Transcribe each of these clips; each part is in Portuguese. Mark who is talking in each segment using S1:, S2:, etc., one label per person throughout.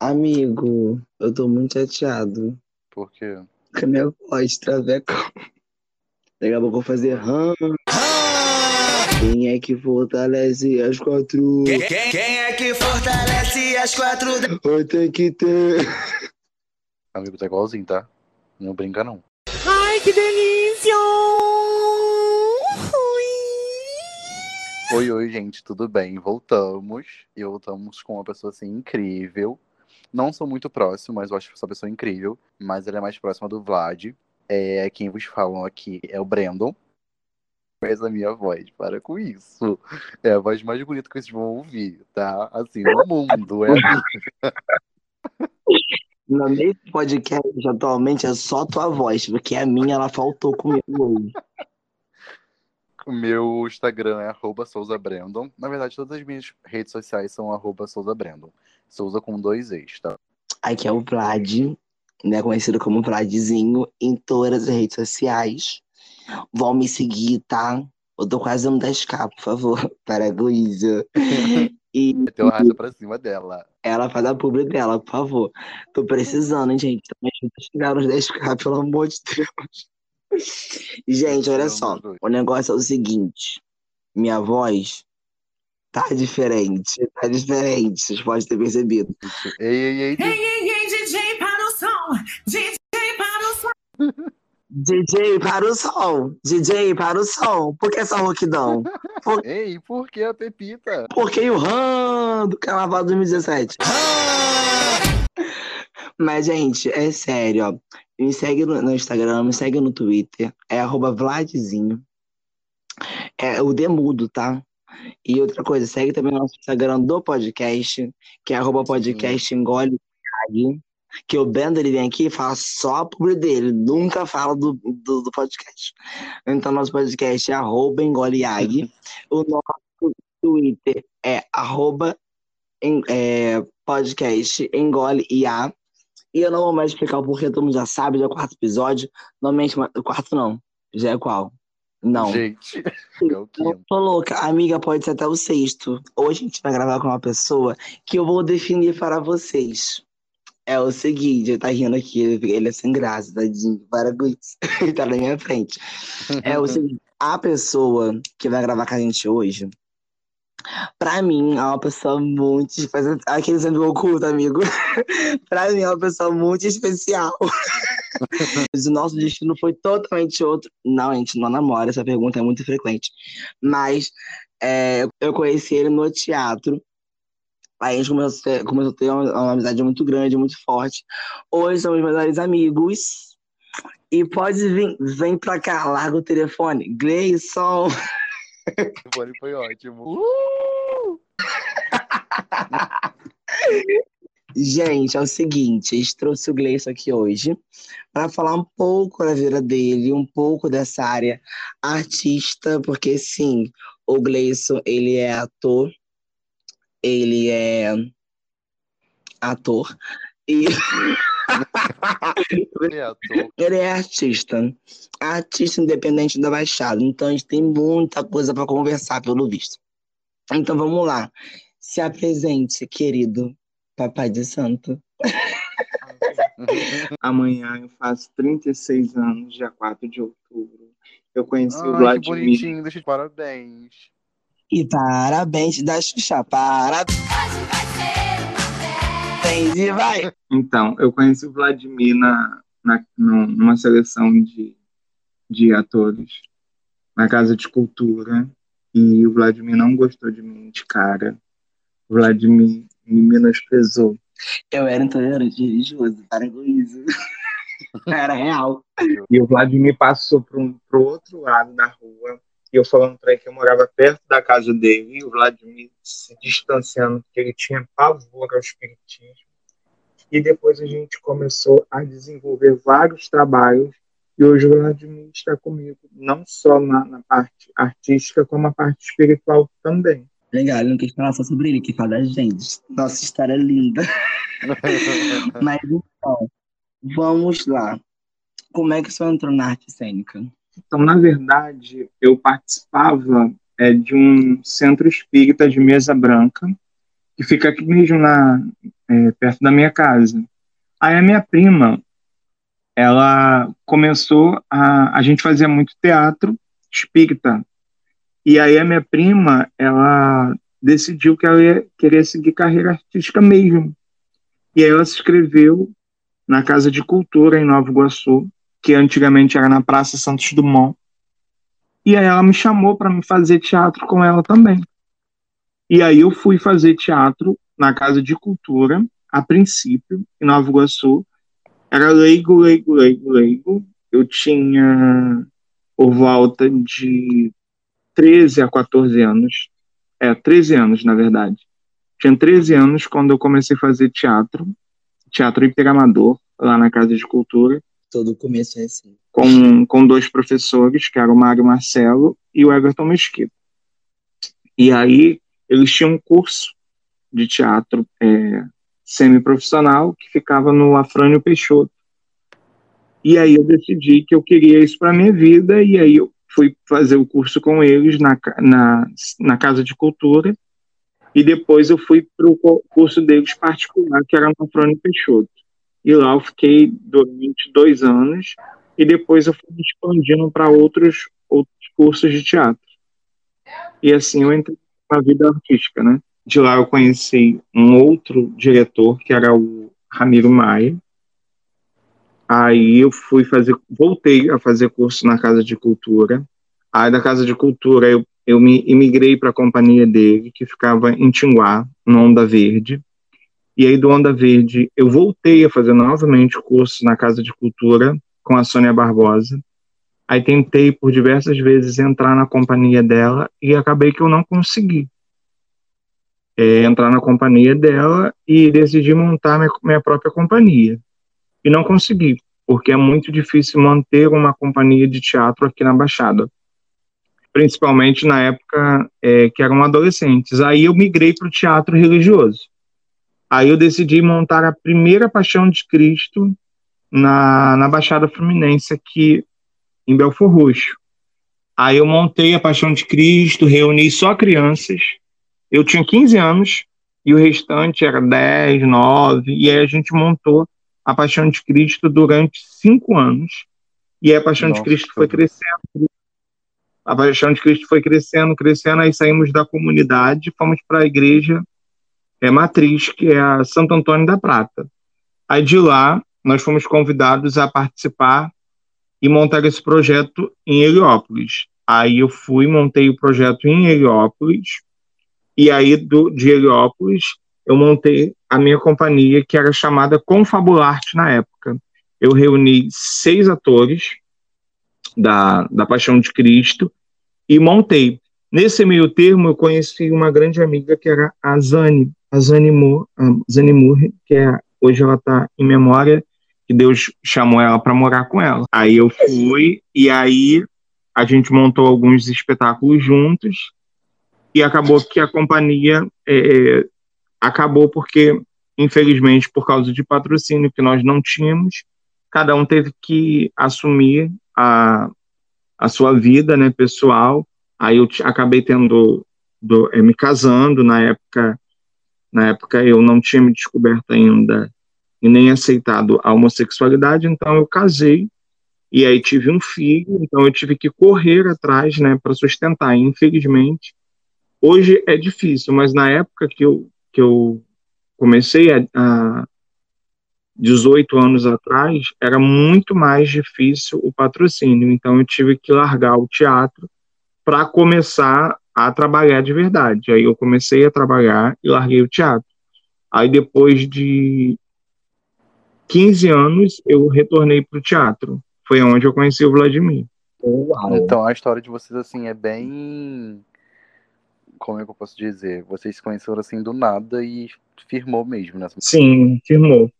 S1: Amigo, eu tô muito chateado.
S2: Por quê?
S1: A minha voz, traveco. Daqui a pouco eu vou fazer ram. Quem é que fortalece as quatro?
S3: Quem, quem- quem é que fortalece as quatro da...
S1: Vai ter que ter.
S2: Amigo, tá igualzinho, tá? Não brinca, não.
S3: Ai, que delícia!
S2: Oi, oi, gente, tudo bem? Voltamos. E voltamos com uma pessoa assim incrível. Não sou muito próximo, mas eu acho essa pessoa incrível. Mas ela é mais próxima do Vlad. É quem vos falam aqui é o Brandon. Faz a minha voz, para com isso. É a voz mais bonita que vocês vão ouvir, tá? Assim, no mundo. É a minha.
S1: No meio do podcast, atualmente, é só tua voz, porque a minha, ela faltou comigo hoje.
S2: O meu Instagram é arroba Souza Brandon. Na verdade, todas as minhas redes sociais são arroba Souza Brandon. Souza com dois ex, tá?
S1: Aqui é o Vlad, né, conhecido como Vladzinho, em todas as redes sociais. Vão me seguir, tá? Eu tô quase no 10k, por favor, para a Luísa. E
S2: Meteu a raça pra cima dela.
S1: ela faz a publi dela, por favor. Tô precisando, hein, gente. Chegar nos 10k, pelo amor de Deus. Gente, olha só. O negócio é o seguinte. Minha voz tá diferente. Tá diferente, vocês podem ter percebido.
S2: Ei, ei, ei,
S3: Ei, ei, ei, DJ para o som! DJ para o som!
S1: DJ para o som! DJ para o som! Por que essa rouquidão?
S2: ei, por que a Pepita?
S1: Por que o RAM do Carnaval 2017? Mas, gente, é sério, ó. Me segue no, no Instagram, me segue no Twitter. É arroba Vladzinho. É o Demudo, tá? E outra coisa, segue também o nosso Instagram do podcast, que é arroba podcast engole que o Bendo ele vem aqui e fala só a publi dele, nunca fala do, do, do podcast. Então, nosso podcast é arroba engole Yagi. o nosso Twitter é arroba em- é, podcast engole IA. E eu não vou mais explicar o porquê, todo mundo já sabe, já é o quarto episódio. Normalmente, o quarto não. Já é qual? Não.
S2: Gente, é
S1: Eu tô louca. Amiga, pode ser até o sexto. Hoje a gente vai gravar com uma pessoa que eu vou definir para vocês. É o seguinte, ele tá rindo aqui, ele ele é sem graça, tadinho. Para com isso. Ele tá na minha frente. É o seguinte, a pessoa que vai gravar com a gente hoje, pra mim, é uma pessoa muito. Faz aquele sendo oculto, amigo. pra mim, é uma pessoa muito especial. Mas o nosso destino foi totalmente outro. Não, a gente não namora, essa pergunta é muito frequente. Mas é, eu conheci ele no teatro. Aí a gente começou a ter, começou a ter uma, uma amizade muito grande, muito forte. Hoje somos melhores amigos. E pode vir, vem pra cá, larga o telefone. Gleison.
S2: Fone foi ótimo.
S1: Gente, é o seguinte, a gente trouxe o Gleison aqui hoje para falar um pouco da vida dele, um pouco dessa área artista, porque sim, o Gleison, ele é ator, ele é ator e
S2: Ele é
S1: ele é artista, artista independente da Baixada, então a gente tem muita coisa para conversar, pelo visto. Então vamos lá, se apresente, querido Papai de Santo.
S4: Amanhã eu faço 36 anos, dia 4 de outubro. Eu conheci o
S2: Ai, que
S4: Vladimir.
S2: bonitinho, deixa de parabéns.
S1: E parabéns da Xuxa, parabéns, e vai!
S4: Então, eu conheci o Vladimir na, na, num- numa seleção de, de atores na Casa de Cultura. E o Vladimir não gostou de mim de cara. O Vladimir me menosprezou.
S1: Eu era intolerante religioso, com isso. Era real.
S4: E o Vladimir passou para um, pro outro lado da rua. E eu falando para ele que eu morava perto da casa dele. E o Vladimir se distanciando, porque ele tinha pavor ao espiritismo. E depois a gente começou a desenvolver vários trabalhos. E hoje o Vladimir está comigo, não só na, na parte artística, como na parte espiritual também.
S1: Legal, ele não quis falar só sobre ele, que fala da gente. Nossa história é linda. Mas então, vamos lá. Como é que você entrou na arte cênica?
S4: Então, na verdade, eu participava é, de um centro espírita de mesa branca, que fica aqui mesmo na, é, perto da minha casa. Aí a minha prima, ela começou a. A gente fazia muito teatro espírita. E aí a minha prima, ela decidiu que ela ia querer seguir carreira artística mesmo. E aí ela se inscreveu na Casa de Cultura em Nova Iguaçu, que antigamente era na Praça Santos Dumont. E aí ela me chamou para me fazer teatro com ela também. E aí eu fui fazer teatro na Casa de Cultura, a princípio, em Nova Iguaçu. Era leigo, leigo, leigo, leigo. Eu tinha por volta de 13 a 14 anos. É, 13 anos, na verdade. Tinha 13 anos quando eu comecei a fazer teatro, teatro interamador, lá na Casa de Cultura.
S1: Todo começo é assim.
S4: Com, com dois professores, que eram o Mário Marcelo e o Everton Mesquita. E aí, eles tinham um curso de teatro é, semiprofissional que ficava no Afrânio Peixoto. E aí eu decidi que eu queria isso para minha vida, e aí eu fui fazer o curso com eles na, na, na Casa de Cultura, e depois eu fui para o curso deles particular, que era no Afrânio Peixoto. E lá eu fiquei durante dois anos, e depois eu fui expandindo para outros, outros cursos de teatro. E assim eu entrei na vida artística, né? De lá eu conheci um outro diretor, que era o Ramiro Maia. Aí eu fui fazer, voltei a fazer curso na Casa de Cultura. Aí da Casa de Cultura eu, eu me imigrei para a companhia dele, que ficava em Tinguá, no Onda Verde. E aí do Onda Verde eu voltei a fazer novamente curso na Casa de Cultura com a Sônia Barbosa. Aí tentei por diversas vezes entrar na companhia dela e acabei que eu não consegui é, entrar na companhia dela e decidi montar minha, minha própria companhia. E não consegui, porque é muito difícil manter uma companhia de teatro aqui na Baixada. Principalmente na época é, que eram adolescentes. Aí eu migrei para o teatro religioso. Aí eu decidi montar a primeira Paixão de Cristo na, na Baixada Fluminense, aqui em Belfor Roxo. Aí eu montei a Paixão de Cristo, reuni só crianças. Eu tinha 15 anos e o restante era 10, 9, e aí a gente montou a Paixão de Cristo durante cinco anos. E a Paixão Nossa, de Cristo foi crescendo. A Paixão de Cristo foi crescendo, crescendo, aí saímos da comunidade, fomos para a igreja é, matriz, que é a Santo Antônio da Prata. Aí de lá, nós fomos convidados a participar e montar esse projeto em Heliópolis. Aí eu fui, montei o projeto em Heliópolis, e aí do, de Heliópolis eu montei a minha companhia, que era chamada Confabularte na época. Eu reuni seis atores da, da Paixão de Cristo e montei. Nesse meio termo, eu conheci uma grande amiga que era a Zane, a Zane Moore, a Zane Moore que é, hoje ela está em memória, que Deus chamou ela para morar com ela. Aí eu fui e aí a gente montou alguns espetáculos juntos e acabou que a companhia é, acabou porque, infelizmente, por causa de patrocínio que nós não tínhamos, cada um teve que assumir a, a sua vida né, pessoal. Aí eu acabei tendo, do, é, me casando na época. Na época eu não tinha me descoberto ainda e nem aceitado a homossexualidade, então eu casei e aí tive um filho, então eu tive que correr atrás, né, para sustentar. E, infelizmente, hoje é difícil, mas na época que eu que eu comecei a, a 18 anos atrás, era muito mais difícil o patrocínio. Então eu tive que largar o teatro para começar a trabalhar de verdade. Aí eu comecei a trabalhar e larguei o teatro. Aí depois de 15 anos, eu retornei para o teatro. Foi onde eu conheci o Vladimir.
S2: Uau. Então a história de vocês assim é bem como é que eu posso dizer? Vocês se conheceram assim do nada e firmou mesmo nessa.
S4: Sim, firmou.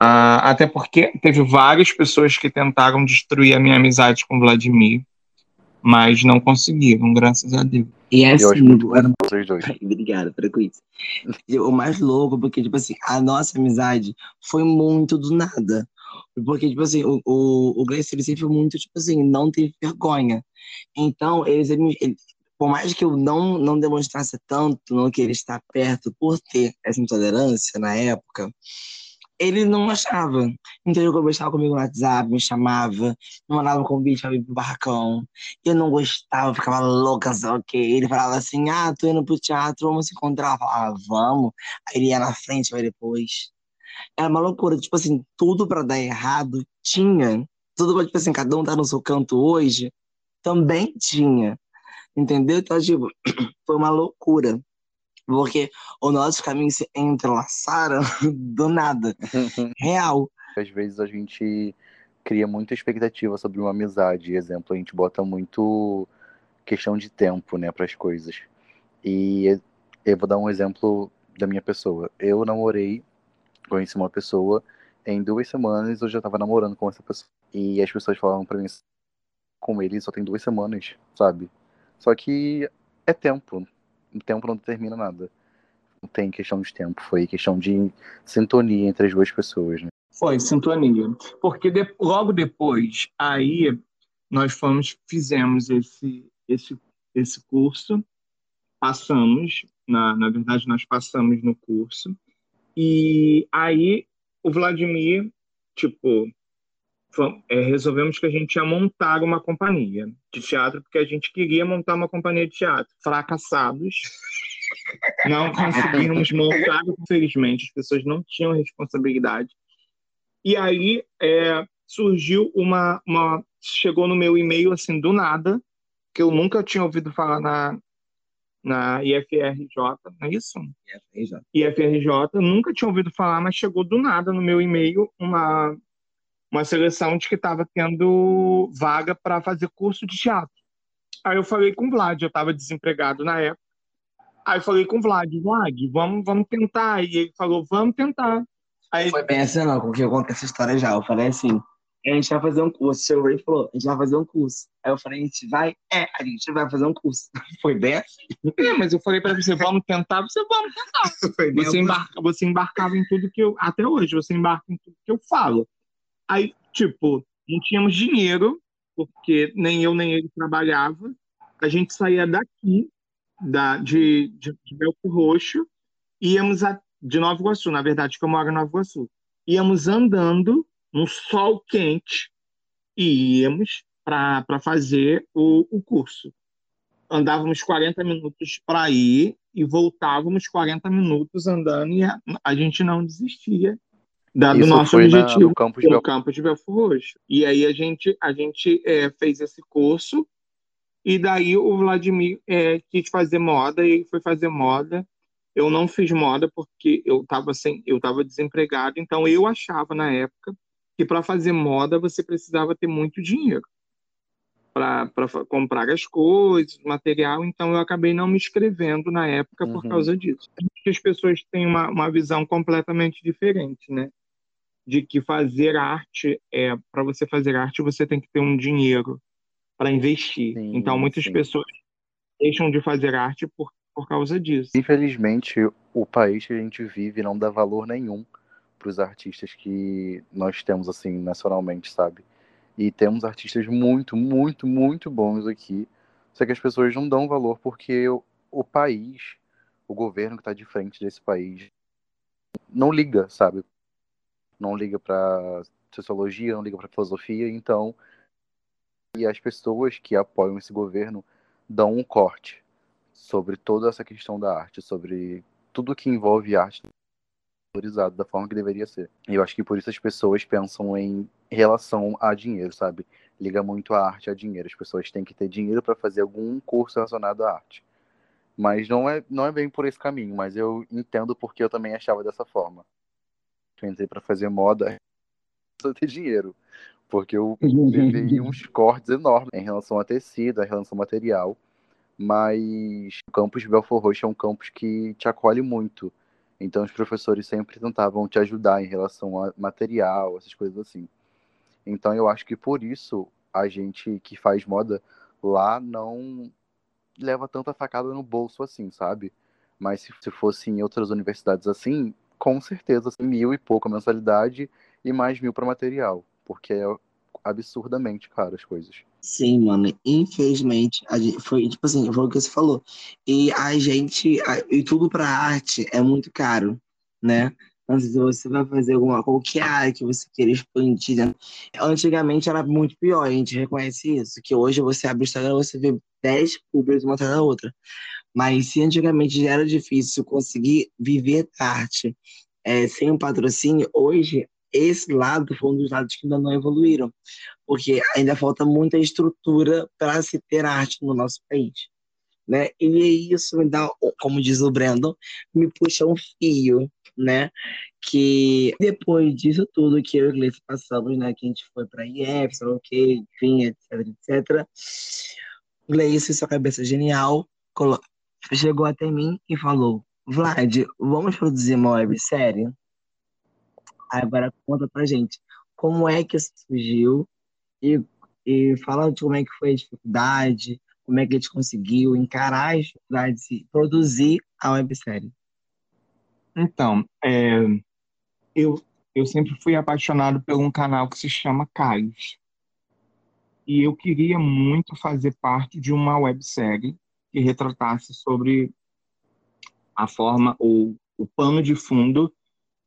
S4: Ah, até porque teve várias pessoas que tentaram destruir a minha amizade com o Vladimir, mas não conseguiram, graças a Deus.
S1: E é assim,
S2: era... vocês dois.
S1: Obrigado, isso. O mais louco, porque, tipo assim, a nossa amizade foi muito do nada. Porque, tipo assim, o, o, o Gleice, ele sempre foi muito, tipo assim, não teve vergonha. Então, eles, ele, por mais que eu não, não demonstrasse tanto, não querer estar perto por ter essa intolerância na época, ele não achava. Então ele conversava comigo no WhatsApp, me chamava, me mandava um convite para ir pro barracão. Eu não gostava, ficava louca, só que ele falava assim: ah, tô indo pro teatro, vamos se encontrar. Eu falava, ah, vamos. Aí ele ia na frente, vai depois. Era uma loucura, tipo assim, tudo para dar errado tinha. Tudo pra, tipo assim, cada um tá no seu canto hoje, também tinha. Entendeu? Então, tipo, foi uma loucura. Porque os nossos caminhos se entrelaçaram do nada. Real.
S2: Às vezes a gente cria muita expectativa sobre uma amizade. Exemplo, a gente bota muito questão de tempo, né, para as coisas. E eu vou dar um exemplo da minha pessoa. Eu namorei, conheci uma pessoa, em duas semanas eu já estava namorando com essa pessoa. E as pessoas falavam para mim, com ele só tem duas semanas, sabe? Só que é tempo. Tempo não determina nada. Não tem questão de tempo, foi questão de sintonia entre as duas pessoas, né?
S4: Foi, sintonia. Porque de, logo depois, aí nós fomos, fizemos esse, esse, esse curso, passamos, na, na verdade nós passamos no curso, e aí o Vladimir, tipo, é, resolvemos que a gente ia montar uma companhia de teatro, porque a gente queria montar uma companhia de teatro. Fracassados, não conseguimos montar, infelizmente, as pessoas não tinham responsabilidade. E aí é, surgiu uma, uma. Chegou no meu e-mail assim, do nada, que eu nunca tinha ouvido falar na, na IFRJ, não é isso? IFRJ. IFRJ, nunca tinha ouvido falar, mas chegou do nada no meu e-mail uma uma seleção de que estava tendo vaga para fazer curso de teatro. Aí eu falei com o Vlad, eu estava desempregado na época. Aí eu falei com o Vlad, Vlad, vamos, vamos tentar. E ele falou, vamos tentar. Aí...
S1: Foi bem assim, não, porque eu contei essa história já. Eu falei assim, a gente vai fazer um curso. Chegou e falou, a gente vai fazer um curso. Aí eu falei, a gente vai? É, a gente vai fazer um curso. Foi bem assim.
S4: É, mas eu falei para você, vamos tentar, você vamos tentar. Você, embarca, você embarcava em tudo que eu, até hoje, você embarca em tudo que eu falo. Aí, tipo, não tínhamos dinheiro, porque nem eu nem ele trabalhava. A gente saía daqui, da, de, de, de Belco Roxo, íamos a, de Nova Iguaçu, na verdade, que eu moro em Nova Iguaçu. Íamos andando no sol quente e íamos para fazer o, o curso. Andávamos 40 minutos para ir e voltávamos 40 minutos andando e a, a gente não desistia da, do nosso objetivo na, no campo de, Bel... campo de Belfort Roxo. E aí a gente, a gente é, fez esse curso e daí o Vladimir é, quis fazer moda e foi fazer moda. Eu não fiz moda porque eu estava sem, eu estava desempregado, então eu achava na época que para fazer moda você precisava ter muito dinheiro para comprar as coisas, material, então eu acabei não me inscrevendo na época por uhum. causa disso. As pessoas têm uma, uma visão completamente diferente, né? De que fazer arte é para você fazer arte você tem que ter um dinheiro para investir. Sim, então muitas sim. pessoas deixam de fazer arte por, por causa disso.
S2: Infelizmente, o país que a gente vive não dá valor nenhum para os artistas que nós temos assim nacionalmente, sabe? E temos artistas muito, muito, muito bons aqui. Só que as pessoas não dão valor porque o, o país, o governo que está de frente desse país, não liga, sabe? Não liga para sociologia, não liga para filosofia, então e as pessoas que apoiam esse governo dão um corte sobre toda essa questão da arte, sobre tudo que envolve arte valorizado da forma que deveria ser. E eu acho que por isso as pessoas pensam em relação a dinheiro, sabe? Liga muito a arte a dinheiro. As pessoas têm que ter dinheiro para fazer algum curso relacionado à arte. Mas não é, não é bem por esse caminho, mas eu entendo porque eu também achava dessa forma que eu entrei para fazer moda, precisa ter dinheiro. Porque eu levei uns cortes enormes em relação a tecido, em relação ao material. Mas o campus de Belfort Roxo é um campus que te acolhe muito. Então os professores sempre tentavam te ajudar em relação a material, essas coisas assim. Então eu acho que por isso a gente que faz moda lá não leva tanta facada no bolso assim, sabe? Mas se, se fosse em outras universidades assim, com certeza assim, mil e pouco a mensalidade e mais mil para material, porque é absurdamente caro as coisas.
S1: Sim, mano, infelizmente, gente, foi tipo assim, foi o que você falou. E a gente, a- e tudo pra arte é muito caro, né? Então, se você vai fazer alguma, qualquer área que você queira expandir, né? Antigamente era muito pior, a gente reconhece isso, que hoje você abre o Instagram, você vê 10 públicos uma atrás da outra. Mas se antigamente já era difícil conseguir viver arte, é, sem um patrocínio, hoje esse lado foi um dos lados que ainda não evoluíram porque ainda falta muita estrutura para se ter arte no nosso país, né? E isso me dá, como diz o Brandon, me puxa um fio, né? Que depois disso tudo que eu e o Gleice passamos, né? Que a gente foi para IF, sei lá o quê, enfim, etc, etc. Gleice, sua cabeça genial, colo- chegou até mim e falou: Vlad, vamos produzir uma websérie? Agora conta pra gente como é que isso surgiu e, e fala de como é que foi a dificuldade, como é que a gente conseguiu encarar as dificuldades e produzir a websérie.
S4: Então, é, eu, eu sempre fui apaixonado por um canal que se chama Cais. E eu queria muito fazer parte de uma websérie que retratasse sobre a forma, ou o pano de fundo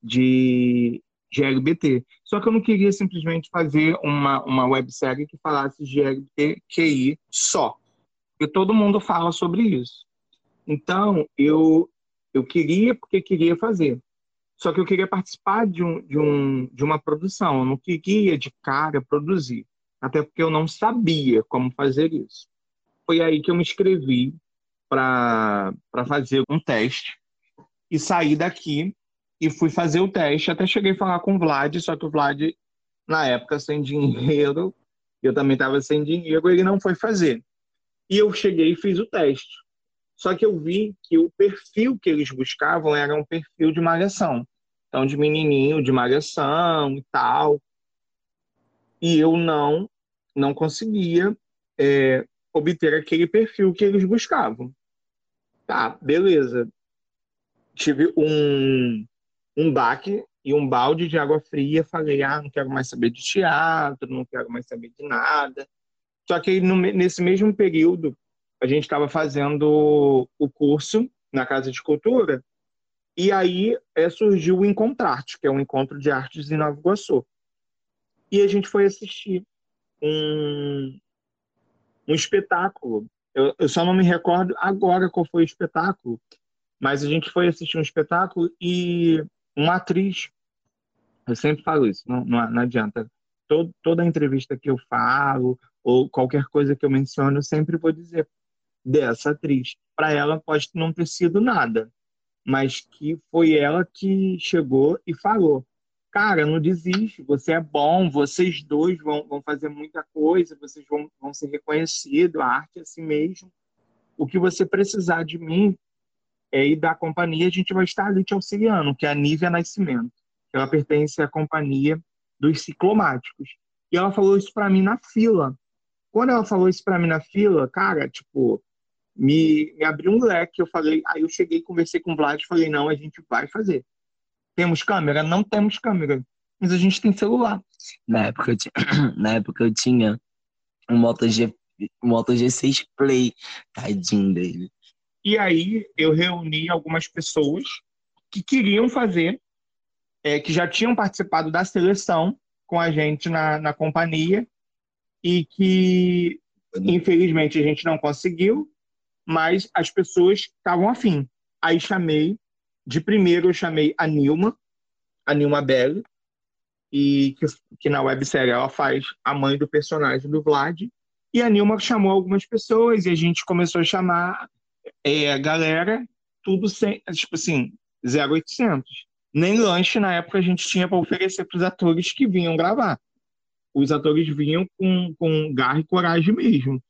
S4: de, de LGBT. Só que eu não queria simplesmente fazer uma, uma websérie que falasse de LGBTQI só. Porque todo mundo fala sobre isso. Então, eu, eu queria porque queria fazer. Só que eu queria participar de, um, de, um, de uma produção. Eu não queria de cara produzir. Até porque eu não sabia como fazer isso. Foi aí que eu me inscrevi para fazer um teste e saí daqui e fui fazer o teste. Até cheguei a falar com o Vlad, só que o Vlad, na época, sem dinheiro, eu também estava sem dinheiro, ele não foi fazer. E eu cheguei e fiz o teste. Só que eu vi que o perfil que eles buscavam era um perfil de malhação. Então, de menininho, de malhação e tal. E eu não, não conseguia é, obter aquele perfil que eles buscavam. Tá, beleza. Tive um, um baque e um balde de água fria. Falei, ah, não quero mais saber de teatro, não quero mais saber de nada. Só que no, nesse mesmo período, a gente estava fazendo o curso na Casa de Cultura, e aí é, surgiu o Encontrarte, que é um encontro de artes em Nova Iguaçu. E a gente foi assistir um, um espetáculo. Eu, eu só não me recordo agora qual foi o espetáculo, mas a gente foi assistir um espetáculo e uma atriz, eu sempre falo isso, não, não, não adianta. Todo, toda entrevista que eu falo, ou qualquer coisa que eu menciono, eu sempre vou dizer dessa atriz. Para ela pode não ter sido nada, mas que foi ela que chegou e falou: Cara, não desiste, você é bom, vocês dois vão, vão fazer muita coisa, vocês vão, vão ser reconhecidos, a arte é assim mesmo. O que você precisar de mim é, e da companhia, a gente vai estar ali te auxiliando, que é a Nívia Nascimento. Ela pertence à companhia dos ciclomáticos. E ela falou isso para mim na fila. Quando ela falou isso para mim na fila, cara, tipo, me, me abriu um leque. Eu falei, aí eu cheguei, conversei com o Vlad, falei, não, a gente vai fazer. Temos câmera? Não temos câmera, mas a gente tem celular.
S1: Na época eu tinha, na época eu tinha um Moto, G, um Moto G6 Play, tadinho dele.
S4: E aí eu reuni algumas pessoas que queriam fazer, é, que já tinham participado da seleção com a gente na, na companhia e que infelizmente a gente não conseguiu, mas as pessoas estavam afim. Aí chamei, de primeiro eu chamei a Nilma, a Nilma Belli, e que, que na websérie ela faz a mãe do personagem do Vlad, e a Nilma chamou algumas pessoas e a gente começou a chamar é, a galera, tudo sem, tipo assim, 0800. Nem lanche na época a gente tinha para oferecer para os atores que vinham gravar. Os atores vinham com, com garra e coragem mesmo.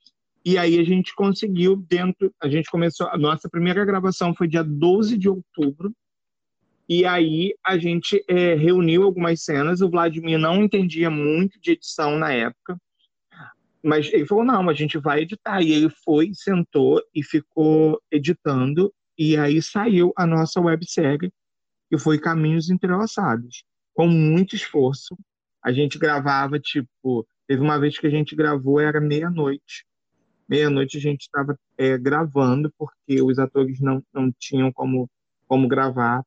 S4: E aí a gente conseguiu dentro, a gente começou, a nossa primeira gravação foi dia 12 de outubro, e aí a gente é, reuniu algumas cenas, o Vladimir não entendia muito de edição na época, mas ele falou, não, a gente vai editar, e ele foi, sentou e ficou editando, e aí saiu a nossa websérie, que foi Caminhos Entrelaçados, com muito esforço, a gente gravava, tipo, Teve uma vez que a gente gravou, era meia-noite. Meia-noite a gente estava gravando, porque os atores não, não tinham como, como gravar.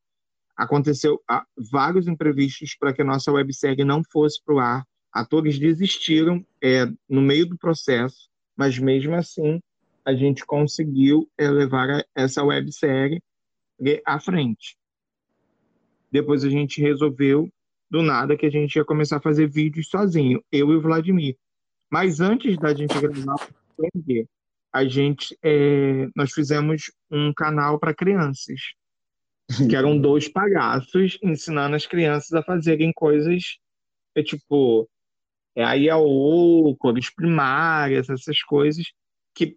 S4: Aconteceu ah, vários imprevistos para que a nossa websérie não fosse para o ar. Atores desistiram é, no meio do processo, mas mesmo assim a gente conseguiu é, levar essa websérie à frente. Depois a gente resolveu, do nada, que a gente ia começar a fazer vídeos sozinho, eu e o Vladimir. Mas antes da gente gravar, a gente, é, nós fizemos um canal para crianças, que eram dois palhaços ensinando as crianças a fazerem coisas, é tipo, é a IAO, cores primárias, essas coisas que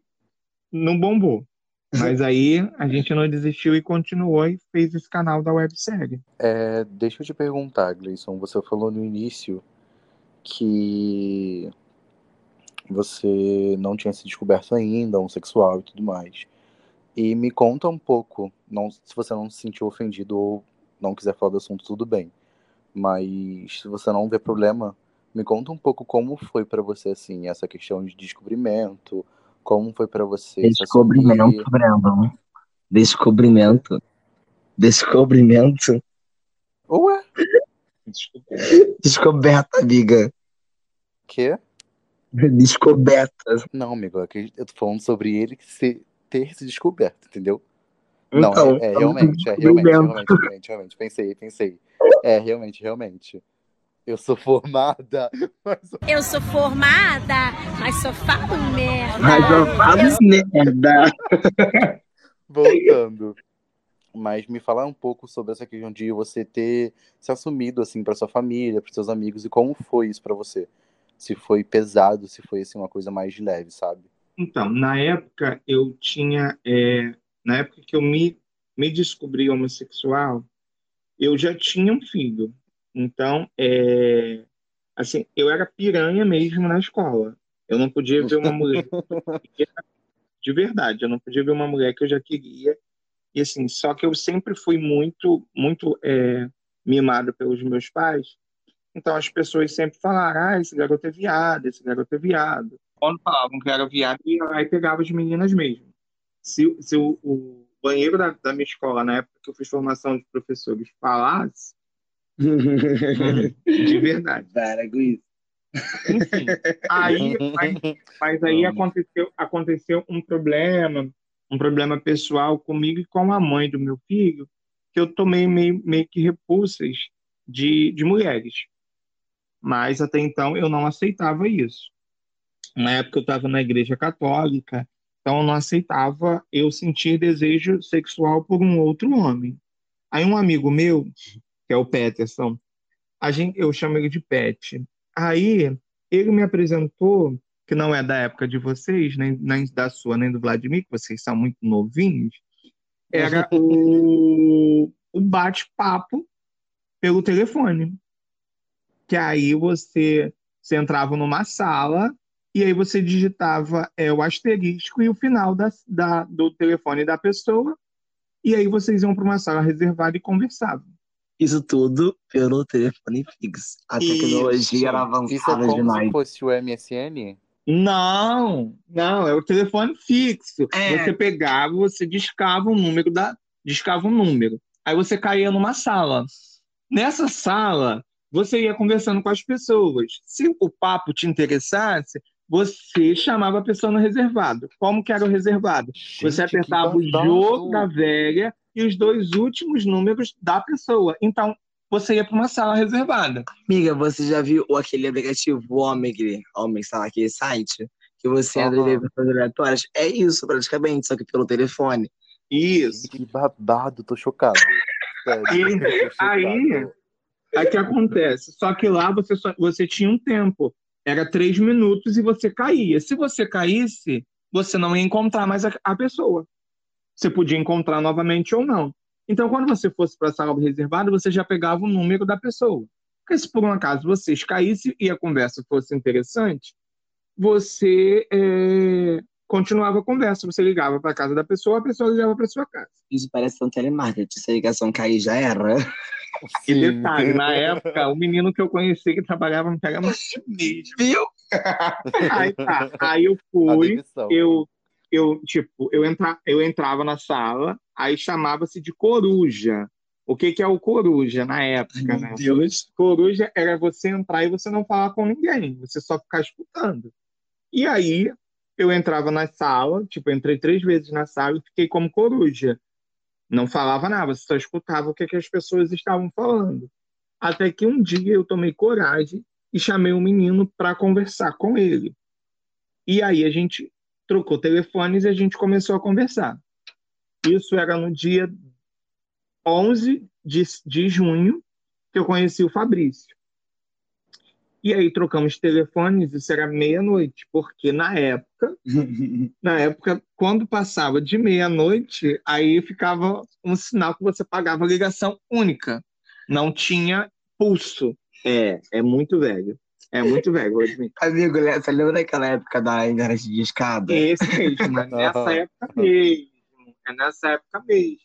S4: não bombou. Mas aí a gente não desistiu e continuou e fez esse canal da websérie.
S2: É, deixa eu te perguntar, Gleison, você falou no início que você não tinha se descoberto ainda, homossexual e tudo mais. E me conta um pouco, não, se você não se sentiu ofendido ou não quiser falar do assunto, tudo bem. Mas se você não vê problema, me conta um pouco como foi para você assim essa questão de descobrimento, como foi para você
S1: Descobrimento, Brandon. Descobrimento. Descobrimento.
S2: Ué?
S1: Descoberta, amiga.
S2: Que?
S1: Descoberta.
S2: Não, amigo, eu tô falando sobre ele se, ter se descoberto, entendeu?
S1: Então,
S2: não, é, é realmente, é realmente, realmente, realmente, realmente, pensei, pensei. É, realmente, realmente. Eu sou formada, mas...
S5: Eu sou formada, mas só falo merda.
S1: Mas eu falo merda.
S2: Voltando. Mas me falar um pouco sobre essa questão de você ter se assumido assim para sua família, para seus amigos e como foi isso para você? Se foi pesado, se foi assim uma coisa mais leve, sabe?
S4: Então, na época eu tinha, é, na época que eu me me descobri homossexual, eu já tinha um filho. Então, é, assim, eu era piranha mesmo na escola. Eu não podia ver uma mulher de verdade, eu não podia ver uma mulher que eu já queria. E assim, só que eu sempre fui muito, muito é, mimado pelos meus pais. Então as pessoas sempre falaram: ah, esse garoto é viado, esse garoto é viado. Quando falavam que era viado, ia lá e pegava as meninas mesmo. Se, se o, o banheiro da, da minha escola, na época que eu fiz formação de professores, falasse, de verdade.
S1: Para com isso.
S4: Enfim, aí, mas, mas aí aconteceu, aconteceu um problema, um problema pessoal comigo e com a mãe do meu filho, que eu tomei meio, meio que repulsas de, de mulheres. Mas até então eu não aceitava isso. Na época eu estava na igreja católica, então eu não aceitava eu sentir desejo sexual por um outro homem. Aí um amigo meu que é o Peterson. A gente, eu chamo ele de Pet. Aí ele me apresentou, que não é da época de vocês, nem, nem da sua, nem do Vladimir, que vocês são muito novinhos, era o, o bate-papo pelo telefone. Que aí você, você entrava numa sala e aí você digitava é, o asterisco e o final da, da, do telefone da pessoa, e aí vocês iam para uma sala reservada e conversavam.
S1: Isso tudo pelo telefone fixo. A tecnologia
S4: Isso.
S1: era
S2: Isso é
S1: avançada
S2: como
S1: demais.
S2: se fosse o MSN?
S4: Não, não, é o telefone fixo.
S1: É.
S4: Você pegava, você discava um número da, discava um número. Aí você caía numa sala. Nessa sala, você ia conversando com as pessoas. Se o papo te interessasse, você chamava a pessoa no reservado. Como que era o reservado? Você
S2: Gente, que
S4: apertava o jogo da velha e os dois últimos números da pessoa. Então, você ia para uma sala reservada.
S1: Amiga, você já viu aquele aplicativo Omegle, Homem, sei lá, aquele site? Que você entra e vê pessoas aleatórias? É isso, praticamente, só que pelo telefone.
S4: Isso.
S2: Que babado, tô chocado. Sério,
S4: E
S2: tô chocado.
S4: aí, Aí que acontece? Só que lá você, só, você tinha um tempo. Era três minutos e você caía. Se você caísse, você não ia encontrar mais a, a pessoa. Você podia encontrar novamente ou não. Então, quando você fosse para a sala reservada, você já pegava o número da pessoa. Porque se por um acaso vocês caíssem e a conversa fosse interessante, você é, continuava a conversa. Você ligava para a casa da pessoa, a pessoa ligava para sua casa.
S1: Isso parece tão telemarketing. Se a ligação cair, já era.
S4: E
S2: Sim.
S4: detalhe, na época, o menino que eu conheci que trabalhava no Pega mesmo.
S1: Viu?
S4: Aí tá. Aí eu fui, eu, eu tipo, eu, entra, eu entrava na sala, aí chamava-se de coruja. O que que é o coruja na época, né?
S1: Deus.
S4: Coruja era você entrar e você não falar com ninguém, você só ficar escutando. E aí eu entrava na sala, tipo, entrei três vezes na sala e fiquei como coruja. Não falava nada, você só escutava o que, que as pessoas estavam falando. Até que um dia eu tomei coragem e chamei um menino para conversar com ele. E aí a gente trocou telefones e a gente começou a conversar. Isso era no dia 11 de, de junho que eu conheci o Fabrício. E aí trocamos telefones, isso era meia-noite, porque na época, na época, quando passava de meia-noite, aí ficava um sinal que você pagava ligação única. Não tinha pulso. É, é muito velho. É muito velho, vou admitir.
S1: Amigo, né, você lembra daquela época da internet de escada?
S4: Esse mesmo, é nessa época mesmo. É nessa época mesmo.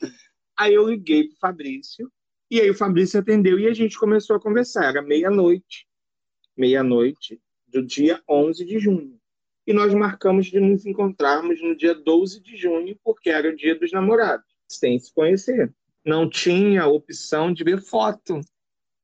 S4: Aí eu liguei pro Fabrício, e aí o Fabrício atendeu e a gente começou a conversar. Era meia-noite, meia-noite do dia 11 de junho. E nós marcamos de nos encontrarmos no dia 12 de junho, porque era o dia dos namorados, sem se conhecer. Não tinha opção de ver foto.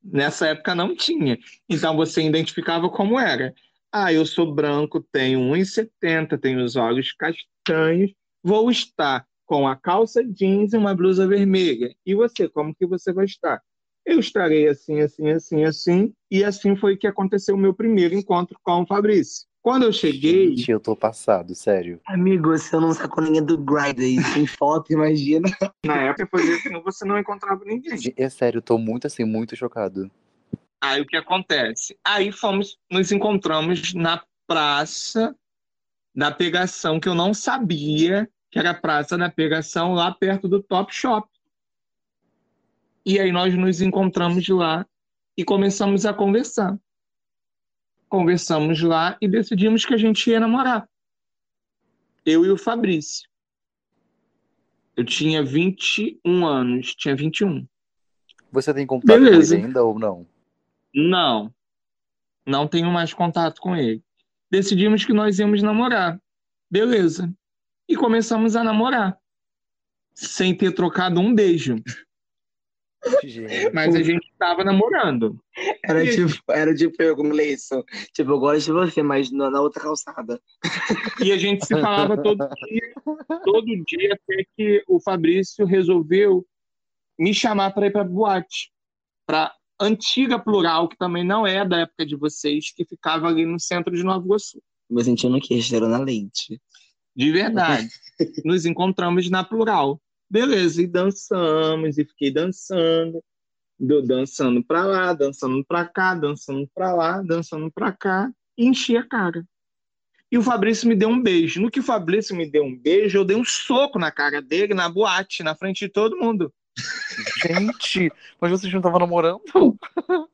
S4: Nessa época não tinha. Então você identificava como era. Ah, eu sou branco, tenho 1,70, tenho os olhos castanhos, vou estar com a calça jeans e uma blusa vermelha. E você, como que você vai estar? Eu estarei assim, assim, assim, assim. E assim foi que aconteceu o meu primeiro encontro com o Fabrício. Quando eu cheguei,
S2: Gente, eu tô passado, sério.
S1: Amigo, você não sacou ninguém do Grindr aí, sem foto, imagina.
S4: na época, fazia assim, você não encontrava ninguém.
S2: É sério, eu tô muito assim, muito chocado.
S4: Aí o que acontece? Aí fomos, nos encontramos na praça da pegação, que eu não sabia que era a praça da pegação lá perto do Top Shop. E aí nós nos encontramos lá e começamos a conversar. Conversamos lá e decidimos que a gente ia namorar. Eu e o Fabrício. Eu tinha 21 anos, tinha 21.
S2: Você tem contato com
S4: Beleza.
S2: ele ainda ou não?
S4: Não, não tenho mais contato com ele. Decidimos que nós íamos namorar. Beleza. E começamos a namorar. Sem ter trocado um beijo. Mas a gente estava namorando.
S1: Era tipo, era tipo eu com o Gleison. Tipo, eu gosto de você, mas na, na outra calçada.
S4: E a gente se falava todo dia, todo dia, até que o Fabrício resolveu me chamar para ir para boate. Para antiga plural, que também não é da época de vocês, que ficava ali no centro de Nova Iguaçu.
S1: Me sentindo que cheirou na leite.
S4: De verdade. Nos encontramos na plural. Beleza, e dançamos, e fiquei dançando, do- dançando pra lá, dançando pra cá, dançando pra lá, dançando pra cá, e enchi a cara. E o Fabrício me deu um beijo. No que o Fabrício me deu um beijo, eu dei um soco na cara dele, na boate, na frente de todo mundo.
S2: gente, mas vocês não estavam namorando?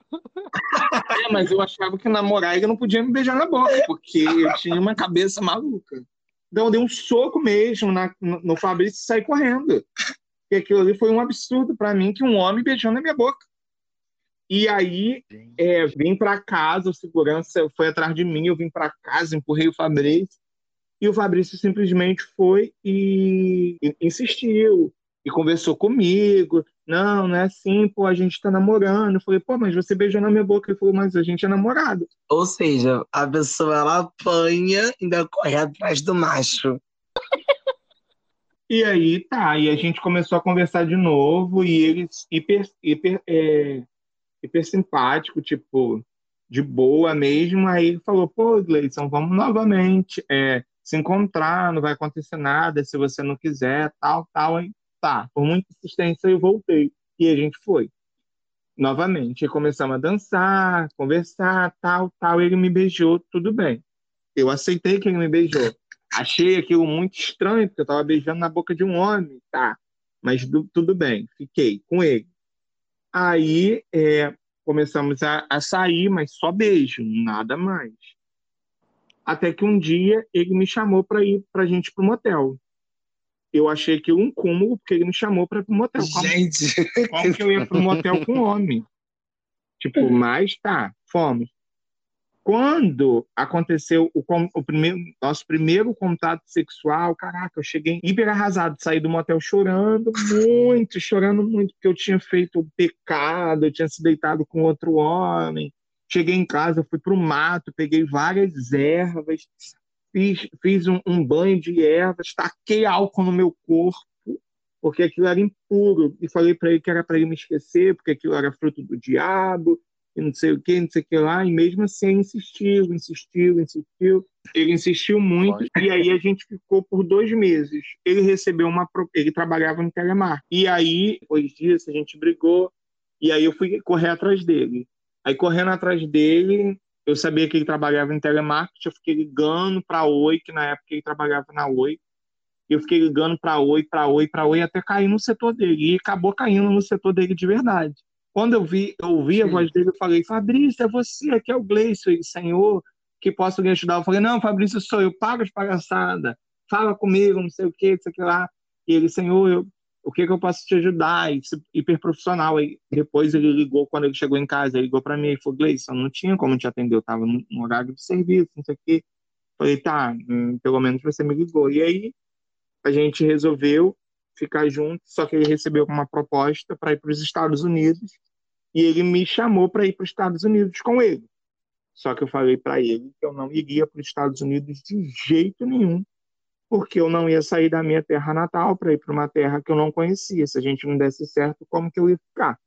S4: É, mas eu achava que namorar ele não podia me beijar na boca, porque eu tinha uma cabeça maluca. Então eu dei um soco mesmo na- no, no Fabrício e saí correndo. E aquilo ali foi um absurdo pra mim que um homem beijando na minha boca. E aí é, vim pra casa, o segurança foi atrás de mim, eu vim pra casa, empurrei o Fabrício. E o Fabrício simplesmente foi e insistiu e conversou comigo. Não, não é assim, pô, a gente tá namorando. Eu falei, pô, mas você beijou na minha boca. Ele falou, mas a gente é namorado.
S1: Ou seja, a pessoa ela apanha e ainda corre atrás do macho.
S4: E aí, tá, e a gente começou a conversar de novo, e ele hiper, hiper, é, hiper simpático, tipo, de boa mesmo. Aí ele falou, pô, Gleison, vamos novamente é, se encontrar, não vai acontecer nada se você não quiser, tal, tal. Aí, tá, por muita insistência eu voltei. E a gente foi. Novamente, começamos a dançar, conversar, tal, tal. Ele me beijou, tudo bem. Eu aceitei que ele me beijou. Achei aquilo muito estranho, porque eu tava beijando na boca de um homem, tá? Mas du- tudo bem, fiquei com ele. Aí é, começamos a, a sair, mas só beijo, nada mais. Até que um dia ele me chamou para ir pra gente pro motel. Eu achei aquilo um cúmulo, porque ele me chamou para pro motel. Como,
S1: Gente,
S4: como que eu ia pro motel com homem? Tipo, mas tá, fomos. quando aconteceu o, o primeiro, nosso primeiro contato sexual, caraca, eu cheguei hiper arrasado, saí do motel chorando muito, chorando muito, porque eu tinha feito um pecado, eu tinha se deitado com outro homem. Cheguei em casa, fui pro mato, peguei várias ervas, fiz, fiz um, um banho de ervas, taquei álcool no meu corpo, porque aquilo era impuro, e falei para ele que era para ele me esquecer, porque aquilo era fruto do diabo, e não sei o que, não sei o que lá, e mesmo assim insistiu, insistiu, insistiu. Ele insistiu muito,
S2: Lógico.
S4: e aí a gente ficou por dois meses. Ele recebeu uma. Ele trabalhava no Telemar. E aí, depois disso, a gente brigou, e aí eu fui correr atrás dele. Aí, correndo atrás dele, eu sabia que ele trabalhava em telemarketing, eu fiquei ligando para a Oi, que na época ele trabalhava na Oi. Eu fiquei ligando para Oi, para Oi, para Oi, até cair no setor dele. E acabou caindo no setor dele de verdade. Quando eu vi, eu ouvi a voz dele, eu falei, Fabrício, é você, aqui é o Gleison, ele, senhor, que posso lhe ajudar? Eu falei, não, Fabrício, sou eu, paga as palhaçadas, fala comigo, não sei o que, não sei o que lá. E ele, senhor, eu, o que que eu posso te ajudar? E, se- hiper profissional. Aí, depois ele ligou, quando ele chegou em casa, ele ligou para mim e falou, Gleison, não tinha como te atender, eu estava no horário de serviço, não sei o quê. Falei, tá, hum, pelo menos você me ligou. E aí a gente resolveu ficar junto, só que ele recebeu uma proposta para ir para os Estados Unidos e ele me chamou para ir para os Estados Unidos com ele. Só que eu falei para ele que eu não iria para os Estados Unidos de jeito nenhum, porque eu não ia sair da minha terra natal para ir para uma terra que eu não conhecia. Se a gente não desse certo, como que eu ia ficar?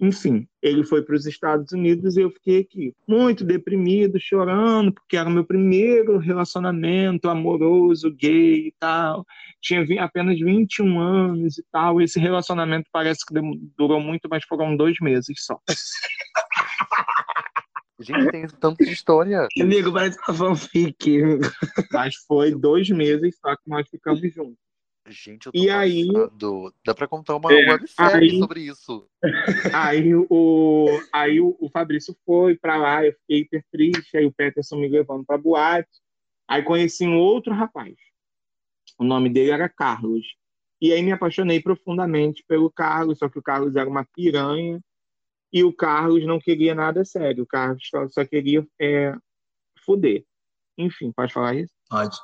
S4: Enfim, ele foi para os Estados Unidos e eu fiquei aqui, muito deprimido, chorando, porque era o meu primeiro relacionamento amoroso, gay e tal. Tinha apenas 21 anos e tal. Esse relacionamento parece que durou muito, mas foram dois meses só.
S2: Gente, tem tanta história.
S1: Amigo, parece uma fanfic.
S4: Mas foi dois meses só que nós ficamos juntos.
S2: Gente, eu tô
S4: E aí-
S2: passado. Dá pra contar uma
S4: É,
S2: websérie sobre isso.
S4: Aí o, aí o, o Fabrício foi pra lá, eu fiquei hiper triste, aí o Peterson me levando pra boate. Aí conheci um outro rapaz. O nome dele era Carlos. E aí me apaixonei profundamente pelo Carlos, só que o Carlos era uma piranha e o Carlos não queria nada sério. O Carlos só, só queria é, fuder. Enfim, pode falar isso?
S1: Pode.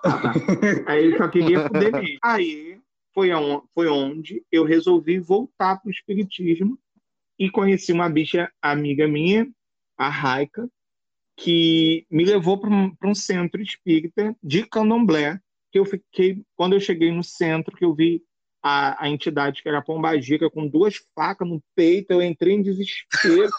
S4: Aí ele só queria fuder mesmo. Aí foi, aon- foi onde eu resolvi voltar para o Espiritismo e conheci uma bicha amiga minha, a Raika, que me levou para um, um centro espírita de candomblé, que eu fiquei, quando eu cheguei no centro, que eu vi a, a entidade que era a Pombagira com duas facas no peito, eu entrei em desespero,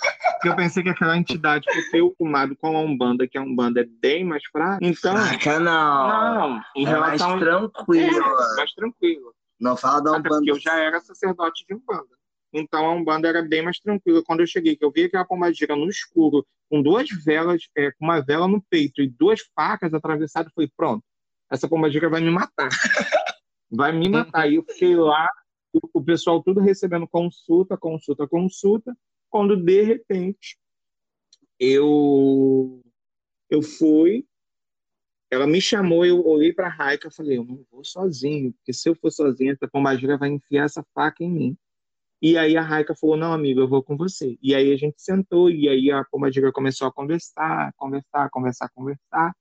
S4: eu pensei que aquela entidade, por ter o tomado com a Umbanda, que a Umbanda é bem mais fraca, então...
S1: Saca, não.
S4: Não, em
S1: É mais
S4: relação
S1: tranquila.
S4: é, mais tranquilo.
S1: Não fala da
S4: Até
S1: Umbanda.
S4: porque eu já era sacerdote de Umbanda. Então a Umbanda era bem mais tranquila. Quando eu cheguei, que eu vi aquela pombagira no escuro, com duas velas, é, com uma vela no peito e duas facas atravessadas, falei, pronto, essa pombagira vai me matar. Vai me matar. E eu fiquei lá, o, pessoal tudo recebendo consulta, consulta, consulta, quando de repente eu, eu fui, ela me chamou, eu olhei para a Raika e falei, eu não vou sozinho, porque se eu for sozinho, essa pombagira vai enfiar essa faca em mim. E aí a Raika falou, não, amigo, eu vou com você. E aí a gente sentou, e aí a pombagira começou a conversar, conversar, conversar, conversar.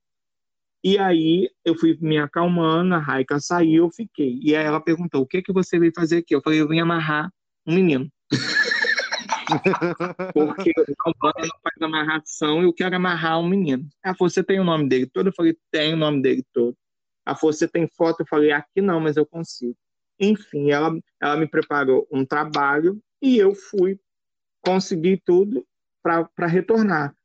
S4: E aí eu fui me acalmando, a Raika saiu, eu fiquei. E aí ela perguntou, o que que você veio fazer aqui? Eu falei, eu vim amarrar um menino. Porque a Umbanda não faz amarração, eu quero amarrar um menino. Ela falou, você tem o nome dele todo? Eu falei, tem o nome dele todo. Ela falou, você tem foto? Eu falei, aqui não, mas eu consigo. Enfim, ela, ela me preparou um trabalho e eu fui conseguir tudo para retornar.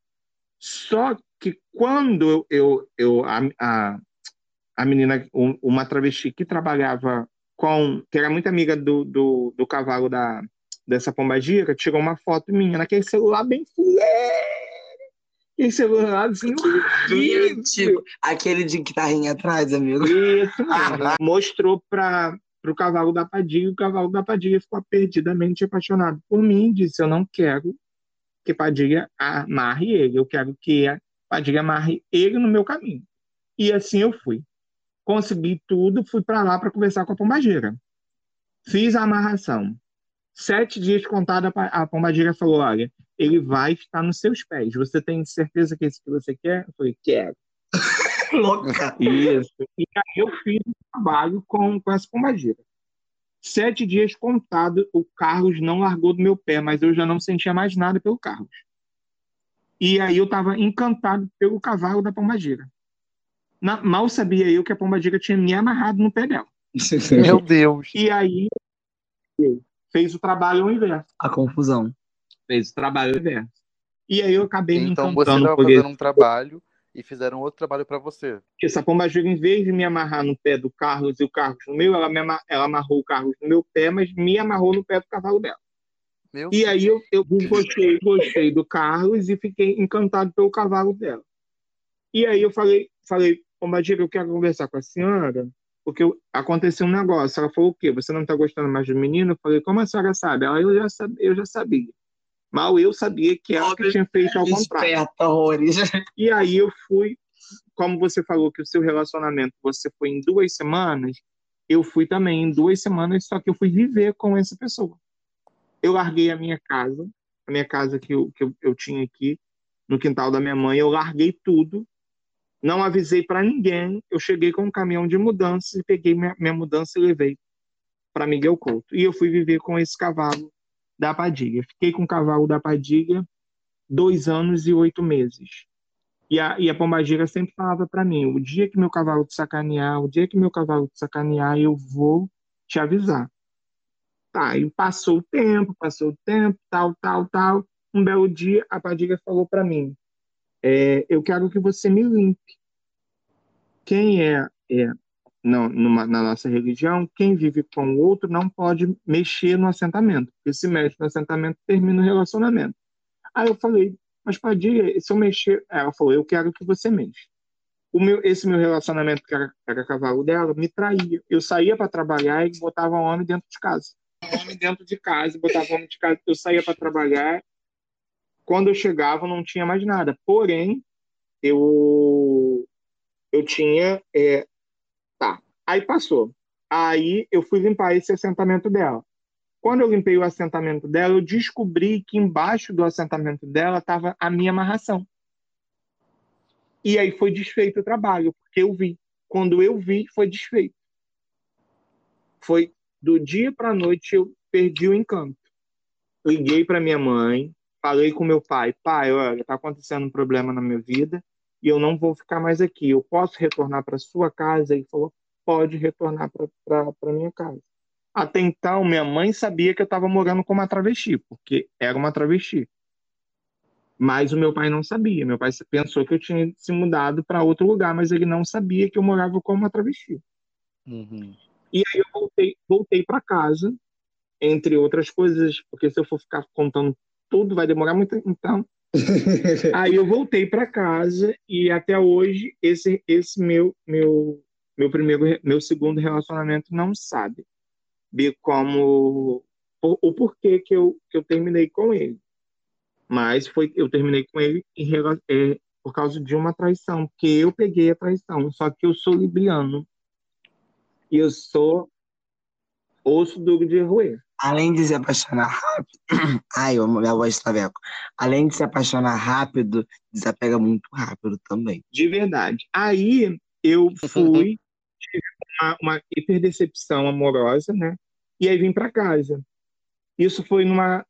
S4: Só que quando eu, eu, a, a, a menina, um- uma travesti que trabalhava com, que era muito amiga do, do, do cavalo da, dessa pombagira, tirou uma foto minha naquele celular bem fuleiro. Aquele celular assim, horrível.
S1: Tipo, aquele de guitarrinha atrás, amigo.
S4: Isso mesmo. Mostrou para o cavalo da Padilha, e o cavalo da Padilha ficou perdidamente apaixonado por mim, disse, eu não quero que Padilha amarre ele, eu quero que Padilha amarre ele no meu caminho. E assim eu fui. Consegui tudo, fui para lá para conversar com a pombageira. Fiz a amarração. Sete dias contada, a pombageira falou, olha, ele vai estar nos seus pés. Você tem certeza que é isso que você quer? Eu falei, quero.
S1: Louca.
S4: Isso. E aí eu fiz um trabalho com, com essa pombagira. Sete dias contado, o Carlos não largou do meu pé, mas eu já não sentia mais nada pelo Carlos. E aí eu estava encantado pelo cavalo da pombagira. Na- mal sabia eu que a pombagira tinha me amarrado no pé dela.
S2: Meu Deus.
S4: E aí fez o trabalho ao inverso.
S1: A confusão.
S4: Fez o trabalho ao inverso. E aí eu acabei me
S2: Então você
S4: encantando
S2: estava
S4: por
S2: fazendo
S4: esse
S2: um trabalho e fizeram outro trabalho pra você.
S4: Porque essa pombagira, em vez de me amarrar no pé do Carlos e o Carlos no meu, ela, me ama- ela amarrou o Carlos no meu pé, mas me amarrou no pé do cavalo dela.
S2: Meu
S4: E aí eu, eu gostei, gostei do Carlos e fiquei encantado pelo cavalo dela. E aí eu falei, falei, pombagira, eu quero conversar com a senhora, porque eu- aconteceu um negócio. Ela falou o quê? Você não está gostando mais do menino? Eu falei, como a senhora sabe? Ela, eu já, sab- eu já sabia. Mal eu sabia que ela que tinha feito ao contrário.
S1: Horrores.
S4: E aí eu fui, como você falou que o seu relacionamento você foi em duas semanas, eu fui também em duas semanas, só que eu fui viver com essa pessoa. Eu larguei a minha casa, a minha casa que eu, que eu, eu tinha aqui no quintal da minha mãe, eu larguei tudo, não avisei para ninguém, eu cheguei com um caminhão de mudança e peguei minha, minha mudança e levei para Miguel Couto. E eu fui viver com esse cavalo da Padilha. Fiquei com o cavalo da Padilha dois anos e oito meses. E a, e a pombagira sempre falava para mim: o dia que meu cavalo te sacanear, o dia que meu cavalo te sacanear, eu vou te avisar. Tá, e passou o tempo, passou o tempo, tal, tal, tal. Um belo dia, a Padilha falou para mim: é, eu quero que você me limpe. Quem é, é não, numa- na nossa religião, quem vive com o outro não pode mexer no assentamento, porque se mexe no assentamento, termina o relacionamento. Aí eu falei, mas Padilha, se eu mexer. Ela falou, eu quero que você mexa. O meu, esse meu relacionamento, que era, era cavalo dela, me traía. Eu saía para trabalhar e botava o homem dentro de casa. Homem dentro de casa, botava homem de casa. Eu saía para trabalhar. Quando eu chegava, não tinha mais nada. Porém, eu, eu tinha. é, tá. Aí passou. Aí eu fui limpar esse assentamento dela. Quando eu limpei o assentamento dela, eu descobri que embaixo do assentamento dela estava a minha amarração. E aí foi desfeito o trabalho, porque eu vi. Quando eu vi, foi desfeito. Foi do dia para a noite eu perdi o encanto. Liguei para minha mãe, falei com meu pai: pai, olha, está acontecendo um problema na minha vida e eu não vou ficar mais aqui. Eu posso retornar para sua casa? Ele falou: pode retornar para minha casa. Até então, minha mãe sabia que eu estava morando com uma travesti, porque era uma travesti. Mas o meu pai não sabia. Meu pai pensou que eu tinha se mudado para outro lugar, mas ele não sabia que eu morava com uma travesti.
S2: Uhum.
S4: E aí eu voltei, voltei para casa, entre outras coisas, porque se eu for ficar contando tudo vai demorar muito. Então, aí eu voltei para casa e até hoje esse esse meu meu meu primeiro meu segundo relacionamento não sabe de como o, porquê que eu que eu terminei com ele. Mas foi eu terminei com ele em, é, por causa de uma traição, porque eu peguei a traição, só que eu sou libriano. E eu sou osso duro de roer.
S1: Além de se apaixonar rápido. Ai, eu- minha voz tá veco. Além de se apaixonar rápido, desapega muito rápido também.
S4: De verdade. Aí eu fui, tive uma, uma hiperdecepção amorosa, né? E aí vim para casa. Isso foi numa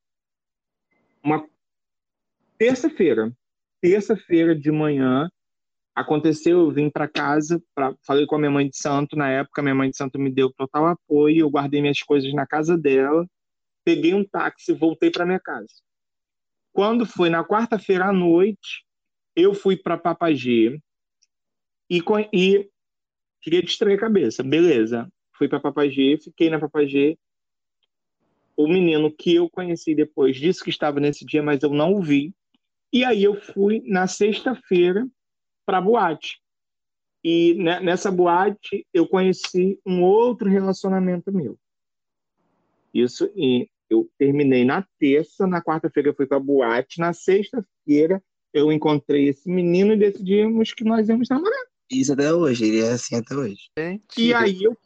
S4: uma terça-feira. Terça-feira de manhã aconteceu, eu vim para casa, pra, falei com a minha mãe de santo, na época minha mãe de santo me deu total apoio, eu guardei minhas coisas na casa dela, peguei um táxi e voltei para minha casa. Quando foi na quarta-feira à noite, eu fui para Papagê e, e queria distrair a cabeça. Beleza. Fui para Papagê, fiquei na Papagê. O menino que eu conheci depois disse que estava nesse dia, mas eu não o vi. E aí eu fui na sexta-feira para boate. E ne- nessa boate eu conheci um outro relacionamento meu. Isso e eu terminei na terça, na quarta-feira eu fui para boate, na sexta-feira eu encontrei esse menino e decidimos que nós íamos namorar.
S1: Isso até hoje, ele é assim até hoje.
S4: E aí eu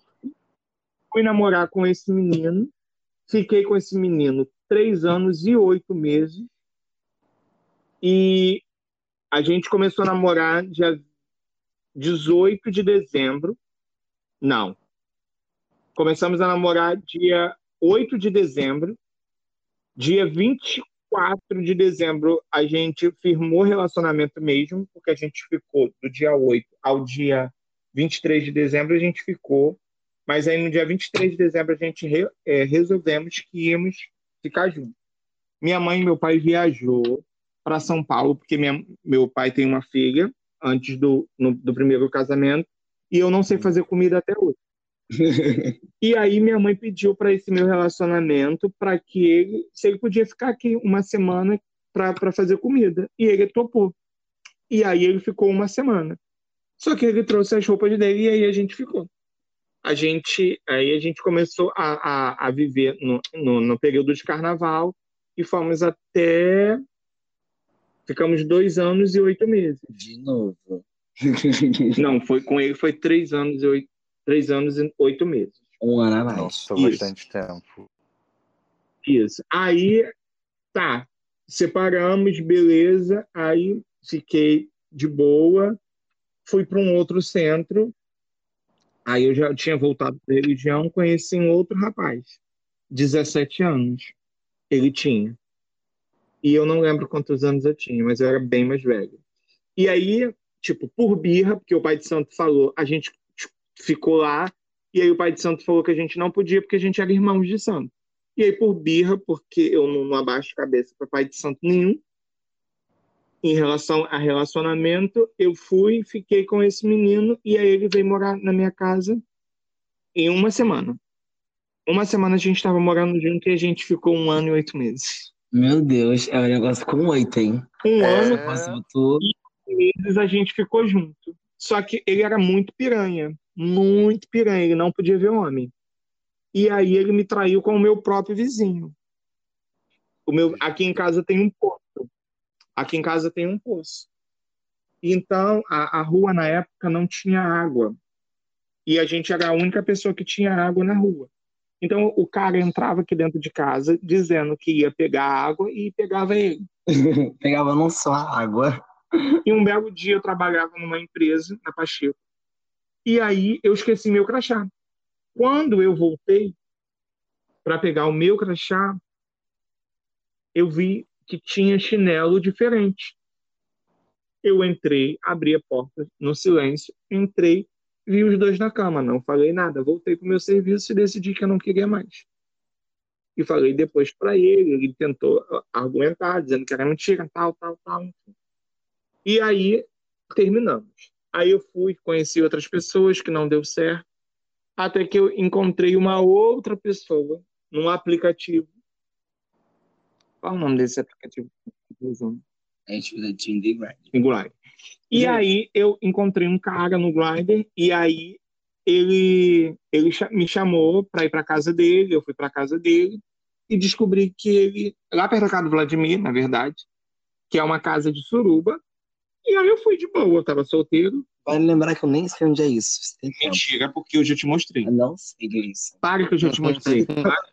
S4: fui namorar com esse menino, fiquei com esse menino três anos e oito meses, E a gente começou a namorar dia 18 de dezembro. Não. Começamos a namorar dia 8 de dezembro. Dia 24 de dezembro, a gente firmou relacionamento mesmo, porque a gente ficou do dia 8 ao dia 23 de dezembro, a gente ficou. Mas aí no dia 23 de dezembro, a gente re, é, resolvemos que íamos ficar juntos. Minha mãe e meu pai viajou para São Paulo, porque minha, meu pai tem uma filha antes do, no, do primeiro casamento, e eu não sei fazer comida até hoje. e aí minha mãe pediu para esse meu relacionamento para que ele, se ele podia ficar aqui uma semana para fazer comida, e ele topou. E aí ele ficou uma semana. Só que ele trouxe as roupas dele e aí a gente ficou. A gente, aí a gente começou a, a, a viver no, no, no período de carnaval e fomos até Ficamos dois anos e oito meses.
S1: De novo.
S4: Não, foi com ele foi três anos e oito, três anos e oito meses.
S1: Um ano a mais.
S2: Nossa,
S4: Isso.
S2: bastante tempo.
S4: Isso. Aí, tá. Separamos, beleza. Aí fiquei de boa. Fui para um outro centro. Aí eu já tinha voltado para religião, conheci um outro rapaz, 17 anos. Ele tinha. E eu não lembro quantos anos eu tinha, mas eu era bem mais velho. E aí, tipo, por birra, porque o pai de santo falou, a gente tipo, ficou lá, e aí o pai de santo falou que a gente não podia porque a gente era irmãos de santo. E aí, por birra, porque eu não, não abaixo cabeça para pai de santo nenhum, em relação a relacionamento, eu fui, fiquei com esse menino, e aí ele veio morar na minha casa em uma semana. Uma semana a gente estava morando junto e a gente ficou um ano e oito meses.
S1: Meu Deus, é um negócio com oito, hein?
S4: Um
S2: É.
S4: ano
S1: todo.
S4: meses a gente ficou junto. Só que ele era muito piranha, muito piranha, ele não podia ver homem. E aí ele me traiu com o meu próprio vizinho. O meu, aqui em casa tem um poço. Aqui em casa tem um poço. Então, a, a rua na época não tinha água. E a gente era a única pessoa que tinha água na rua. Então, o cara entrava aqui dentro de casa dizendo que ia pegar água e pegava ele.
S1: Pegava não só água.
S4: E um belo dia eu trabalhava numa empresa, na Pacheco. E aí eu esqueci meu crachá. Quando eu voltei para pegar o meu crachá, eu vi que tinha chinelo diferente. Eu entrei, abri a porta no silêncio, entrei, vi os dois na cama, não falei nada, voltei para o meu serviço e decidi que eu não queria mais. E falei depois para ele, ele tentou argumentar, dizendo que era mentira, tal, tal, tal. E aí terminamos. Aí eu fui, conheci outras pessoas que não deu certo, até que eu encontrei uma outra pessoa num aplicativo. Qual é o nome desse aplicativo?
S1: A gente fez a Tinder
S4: Grindr. E
S1: Gente.
S4: aí eu encontrei um cara no Grindr e aí ele ele me chamou para ir para casa dele, eu fui para casa dele e descobri que ele lá perto da casa do Vladimir, na verdade, que é uma casa de suruba. E aí eu fui de boa, eu tava solteiro.
S1: Vale lembrar que eu nem sei onde é isso.
S4: Mentira, porque eu já te mostrei.
S1: Eu não sei disso.
S4: Para que eu já te mostrei. Para.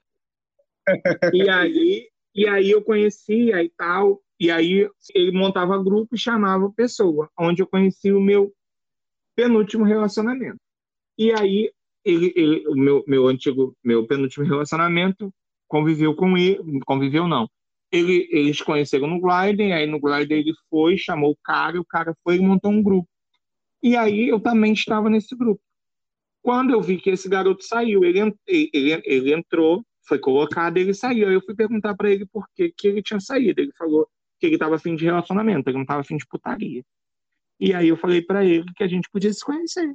S4: e aí, e aí eu conhecia e tal, e aí ele montava grupo e chamava pessoa, onde eu conheci o meu penúltimo relacionamento. E aí ele, ele- o meu, meu antigo, meu penúltimo relacionamento conviveu com ele, conviveu não. Ele, eles conheceram no Grindr, aí no Grindr ele foi, chamou o cara, o cara foi e montou um grupo. E aí eu também estava nesse grupo. Quando eu vi que esse garoto saiu, ele, ele, ele entrou, foi colocado, ele saiu. Aí eu fui perguntar para ele por que, que ele tinha saído. Ele falou que ele estava afim de relacionamento, ele não estava afim de putaria. E aí eu falei para ele que a gente podia se conhecer.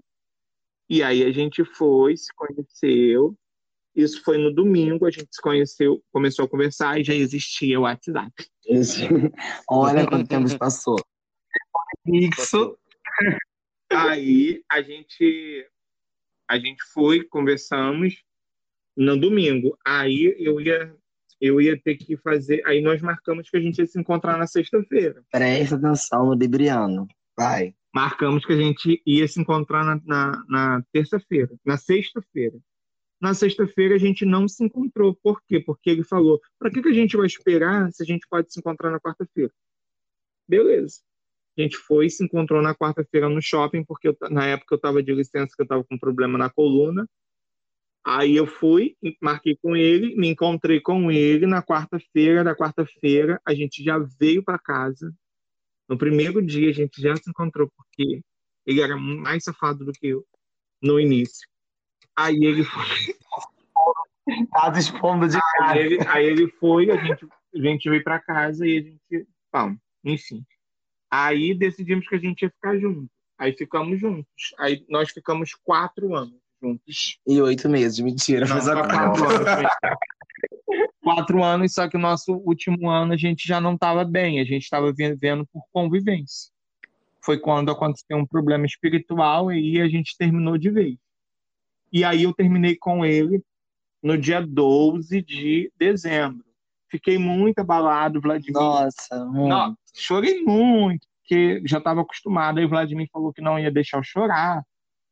S4: E aí a gente foi, se conheceu. Isso foi no domingo, a gente se conheceu, começou a conversar e já existia o WhatsApp.
S1: Isso. Olha quanto tempo se passou.
S4: Isso. Aí a gente a gente foi, conversamos no domingo. Aí eu ia eu ia ter que fazer, aí nós marcamos que a gente ia se encontrar na sexta-feira.
S1: Presta atenção no Libriano. Vai.
S4: Marcamos que a gente ia se encontrar na, na, na terça-feira, na sexta-feira. Na sexta-feira a gente não se encontrou. Por quê? Porque ele falou: para que, que a gente vai esperar se a gente pode se encontrar na quarta-feira? beleza. A gente foi, se encontrou na quarta-feira no shopping, porque eu na época eu estava de licença, que eu estava com problema na coluna. Aí eu fui, marquei com ele, me encontrei com ele na quarta-feira. Da quarta-feira, a gente já veio para casa. No primeiro dia, a gente já se encontrou, porque ele era mais safado do que eu no início. Aí ele foi,
S1: Tá expondo de
S4: aí ele, aí ele foi, a gente, a gente veio para casa e a gente, bom, enfim. Aí decidimos que a gente ia ficar junto. Aí ficamos juntos. Aí nós ficamos quatro anos juntos.
S1: E oito meses, mentira.
S4: Não,
S1: Foi só
S4: só
S1: quatro.
S4: anos. Quatro anos, só que o nosso último ano a gente já não estava bem, a gente estava vivendo por convivência. Foi quando aconteceu um problema espiritual e aí a gente terminou de vez. E aí eu terminei com ele no dia 12 de dezembro. Fiquei muito abalado, Vladimir.
S1: Nossa, muito.
S4: Não, chorei muito, porque já estava acostumado. Aí o Vladimir falou que não ia deixar eu chorar.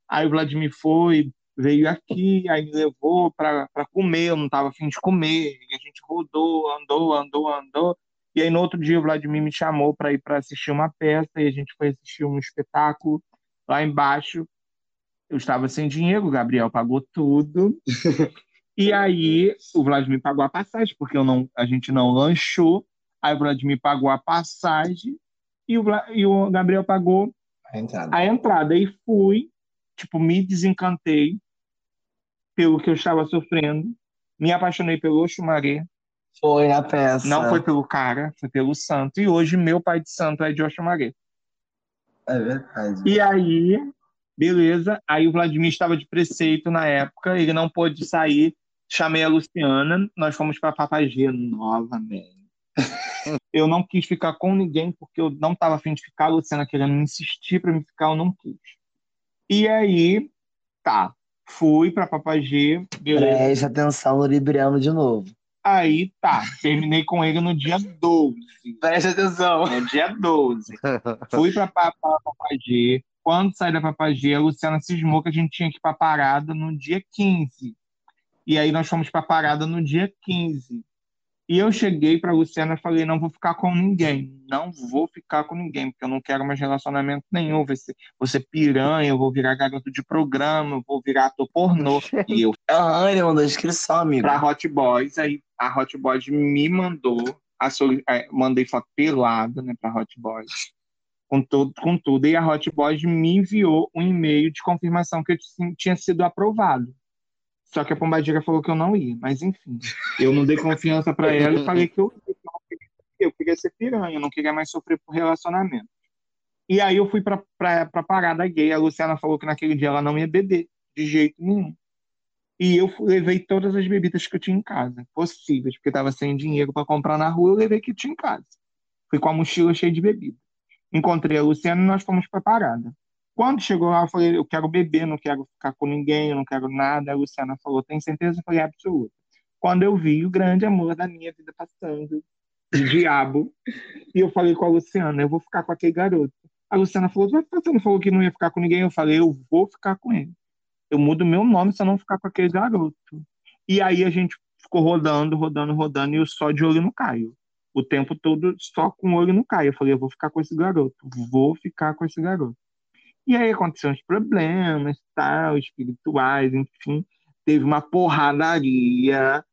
S4: Aí o Vladimir foi, veio aqui, aí me levou para comer. Eu não estava afim de comer. E a gente rodou, andou, andou, andou. E aí no outro dia o Vladimir me chamou para ir para assistir uma peça e a gente foi assistir um espetáculo lá embaixo. Eu estava sem dinheiro, o Gabriel pagou tudo. E aí o Vladimir pagou a passagem, porque eu não, a gente não lanchou. Aí o Vladimir pagou a passagem e o, e o Gabriel pagou
S1: A entrada.
S4: a entrada. E fui, tipo, me desencantei pelo que eu estava sofrendo. Me apaixonei pelo Oxumaré.
S1: Foi na peça.
S4: Não foi pelo cara, foi pelo santo. E hoje meu pai de santo é de Oxumaré.
S1: É verdade.
S4: E aí, beleza. Aí o Vladimir estava de preceito na época, ele não pôde sair. Chamei a Luciana, nós fomos para Papagê novamente. Eu não quis ficar com ninguém porque eu não estava afim de ficar. A Luciana querendo insistir para me ficar, eu não quis. E aí, tá. Fui para Papagê.
S1: Preste atenção no Libriano de novo.
S4: Aí, tá. Terminei com ele no dia 12.
S1: Preste atenção.
S4: No dia 12. Fui pra, pra, pra Papagê. Quando saí da Papagê, a Luciana cismou que a gente tinha que ir pra parada no dia 15. E aí nós fomos pra parada no dia 15. E eu cheguei pra Luciana e falei: não vou ficar com ninguém. Não vou ficar com ninguém, porque eu não quero mais relacionamento nenhum. Vou ser piranha, eu vou virar garoto de programa, eu vou virar ator pornô. E eu
S1: Aham, ele mandou inscrição, amigo.
S4: pra Hot Boys, aí a Hot Boys me mandou, a soli- eh, mandei foto pelada, né, pra Hot Boys, com tudo, com tudo, e a Hot Boys me enviou um e-mail de confirmação que eu ti- tinha sido aprovado. Só que a Pombagira falou que eu não ia, mas enfim, eu não dei confiança pra ela e falei que eu, eu queria, ser piranha, eu não queria mais sofrer por relacionamento. E aí eu fui pra, pra, parada gay, a Luciana falou que naquele dia ela não ia beber, de jeito nenhum. E eu levei todas as bebidas que eu tinha em casa, possíveis, porque estava sem dinheiro para comprar na rua, eu levei que tinha em casa. Fui com a mochila cheia de bebida. Encontrei a Luciana e nós fomos para parada. Quando chegou lá, eu falei, eu quero beber, não quero ficar com ninguém, eu não quero nada. A Luciana falou, tem certeza? Eu falei, absoluta. Quando eu vi o grande amor da minha vida passando, diabo, e eu falei com a Luciana, eu vou ficar com aquele garoto. A Luciana falou, mas você não falou que não ia ficar com ninguém? Eu falei, eu vou ficar com ele eu mudo meu nome se eu não ficar com aquele garoto. E aí a gente ficou rodando, rodando, rodando, e eu só de olho no Caio. O tempo todo só com o olho no Caio. Eu falei, eu vou ficar com esse garoto, vou ficar com esse garoto. E aí aconteceram os problemas, tal, espirituais, enfim. Teve uma porradaria.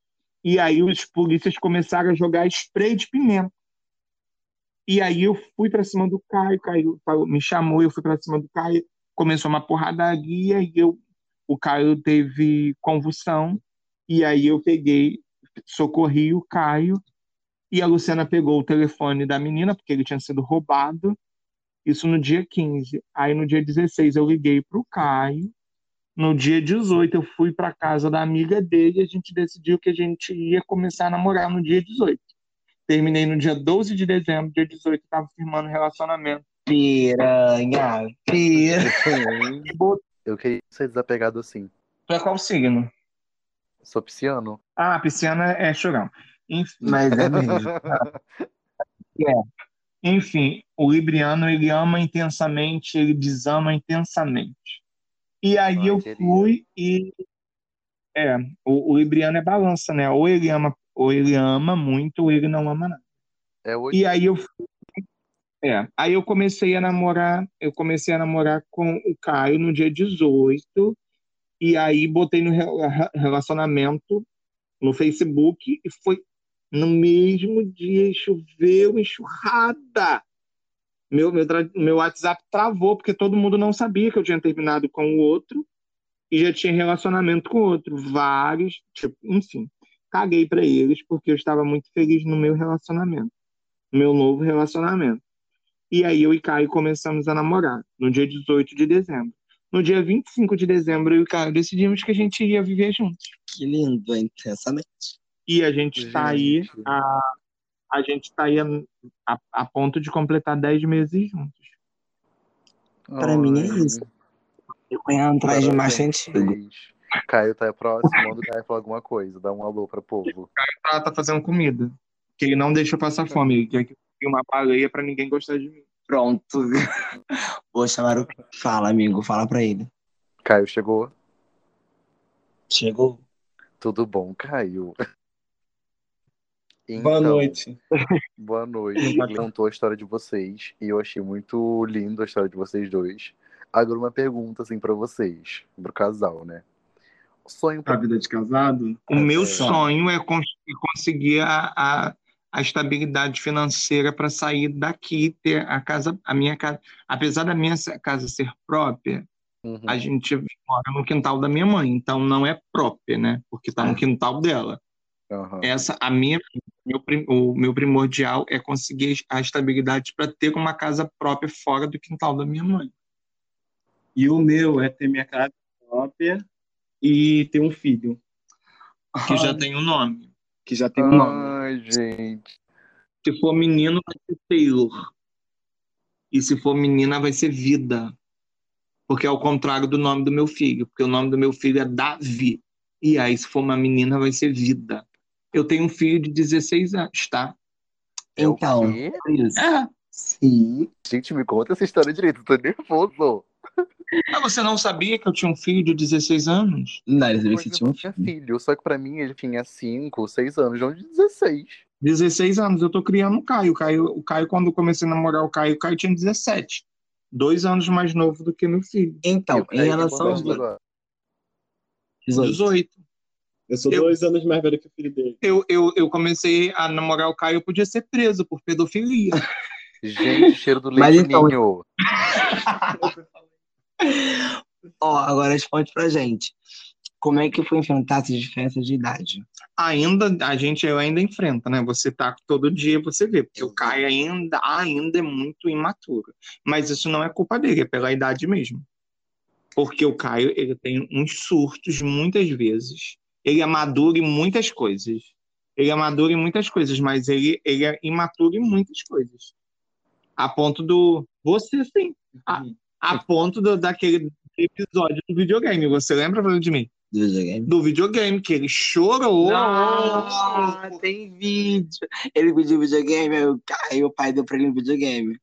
S4: E aí os polícias começaram a jogar spray de pimenta. E aí eu fui pra cima do Caio, Caio me chamou, eu fui pra cima do Caio, começou uma porradaria e eu o Caio teve convulsão, e aí eu peguei, socorri o Caio, e a Luciana pegou o telefone da menina, porque ele tinha sido roubado, isso no dia 15. Aí no dia 16 eu liguei pro Caio, no dia 18 eu fui pra casa da amiga dele, e a gente decidiu que a gente ia começar a namorar no dia 18. Terminei no dia 12 de dezembro, dia 18 eu tava firmando relacionamento.
S1: Piranha, piranha.
S2: Eu queria ser desapegado assim.
S4: Pra qual signo?
S2: Sou pisciano.
S4: Ah, a pisciana é chorão. Enfim.
S1: Mas é mesmo.
S4: Enfim, o libriano ele ama intensamente, ele desama intensamente. E aí
S2: Ah,
S4: eu fui e é, o, o libriano é balança, né? Ou ele ama, ou ele ama muito, ou ele não ama nada.
S2: É.
S4: E aí eu fui, É, aí eu comecei a namorar, eu comecei a namorar com o Caio no dia 18, e aí botei no rela- relacionamento no Facebook, e foi no mesmo dia, choveu, enxurrada. Meu, meu, meu WhatsApp travou, porque todo mundo não sabia que eu tinha terminado com o outro, e já tinha relacionamento com o outro, vários, tipo, enfim. Caguei pra eles, porque eu estava muito feliz no meu relacionamento, no meu novo relacionamento. E aí eu e Caio começamos a namorar, no dia 18 de dezembro. No dia 25 de dezembro, eu e Caio decidimos que a gente ia viver juntos.
S1: Que lindo, intensamente.
S4: E a gente está aí, a, a gente tá aí a, a, a ponto de completar 10 meses juntos.
S1: Pra mim é isso. Eu venho atrás de mais sentido.
S2: Caio tá próximo, manda o Caio falar alguma coisa, dá um alô pra povo.
S4: Ela tá fazendo comida, que ele não deixa eu passar fome, ele quer que eu uma baleia pra ninguém gostar de mim.
S1: Pronto. Vou chamar o. Fala, amigo, fala pra ele.
S2: Caio chegou.
S1: Chegou.
S2: Tudo bom, Caio?
S6: Boa
S2: Então,
S6: noite.
S2: Boa noite. Ele contou a história de vocês e eu achei muito lindo a história de vocês dois. Agora uma pergunta assim pra vocês, pro casal, né? Sonho
S4: Pra
S2: pra
S4: vida de casado? O meu
S2: É.
S4: sonho é cons- é conseguir a, a, a estabilidade financeira para sair daqui e ter a casa, a minha casa. Apesar da minha casa ser própria,
S2: Uhum.
S4: a gente mora no quintal da minha mãe, então não é própria, né? Porque tá no quintal dela.
S2: Aham.
S4: Essa, a minha, meu, o meu primordial é conseguir a estabilidade para ter uma casa própria fora do quintal da minha mãe.
S6: E o meu é ter minha casa própria e ter um filho,
S4: Que já tem um nome.
S6: que já tem um nome.
S2: Ai, gente.
S4: Se for menino, vai ser Taylor. E se for menina, vai ser Vida. Porque é o contrário do nome do meu filho. Porque o nome do meu filho é Davi. E aí, se for uma menina, vai ser Vida. Eu tenho um filho de 16 anos, tá?
S2: É
S1: Então, é isso.
S4: É.
S1: Sim.
S2: Gente, me conta essa história direito, eu tô nervoso.
S4: Mas você não sabia que eu tinha um filho de 16 anos?
S1: Não, ele sabia que tinha um
S2: não tinha
S1: filho.
S2: filho, só que pra mim ele tinha 5, 6 anos, não de 16.
S4: 16 anos, eu tô criando o Caio. O Caio, o Caio, quando eu comecei a namorar o Caio, o Caio tinha 17. Dois anos mais novo do que meu filho.
S1: Então, em relação aos
S2: anos agora?
S1: 18.
S4: 18.
S6: Eu sou
S4: Eu-
S6: dois anos mais velho que o filho dele.
S4: Eu, eu, eu comecei a namorar o Caio, eu podia ser preso por pedofilia.
S2: Gente, cheiro do
S1: Mas
S2: leite
S1: então-
S2: ninho.
S1: Ó, agora responde pra gente. Como é que foi enfrentar essas diferenças de idade?
S4: Ainda, a gente ainda enfrenta, né? Você tá todo dia, você vê, porque o Caio ainda, ainda é muito imaturo. Mas isso não é culpa dele, é pela idade mesmo. Porque o Caio, ele tem uns surtos muitas vezes. Ele é maduro em muitas coisas. Ele é maduro em muitas coisas, mas ele, ele é imaturo em muitas coisas. A ponto do. Você sim. A, a ponto do, daquele episódio do videogame. Você lembra, Vladimir?
S1: Do videogame?
S4: Do videogame, que ele chorou.
S1: Ah, tem vídeo. Ele pediu videogame, aí o, aí o pai deu pra ele um videogame.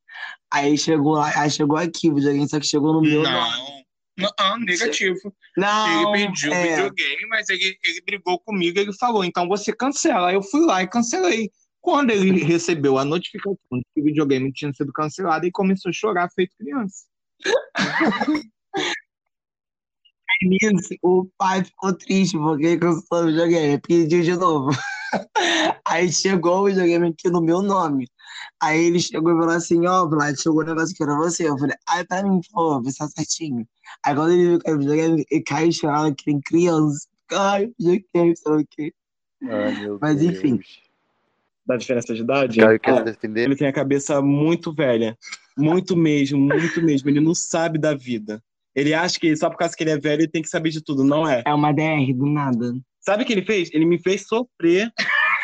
S1: Aí chegou lá, aí chegou aqui o videogame, só que chegou no meu nome.
S4: Não. Negativo.
S1: Não,
S4: ele pediu o
S1: é.
S4: videogame, mas ele, ele brigou comigo, ele falou, então você cancela. Aí eu fui lá e cancelei. Quando ele recebeu a notificação de que o videogame tinha sido cancelado, ele começou a chorar feito criança.
S1: Nisso, o pai ficou triste porque ele cancelou o videogame, pediu de novo. Aí chegou o videogame aqui no meu nome. Aí ele chegou e falou assim: Ó, Vlad, chegou o negócio que era você. Eu falei: Ai, pra mim, pô, vê se tá certinho. Aí quando ele viu que era videogame, ele caiu chorando que nem criança. Ai, videogame, sei lá o quê. Mas,
S2: Deus.
S1: enfim.
S6: Da diferença de idade?
S2: Caio quer
S6: Ó,
S2: se defender?
S6: ele tem a cabeça muito velha. Muito mesmo, muito mesmo. Ele não sabe da vida. Ele acha que só por causa que ele é velho, ele tem que saber de tudo. Não é.
S1: É uma DR do nada.
S6: Sabe o que ele fez? Ele me fez sofrer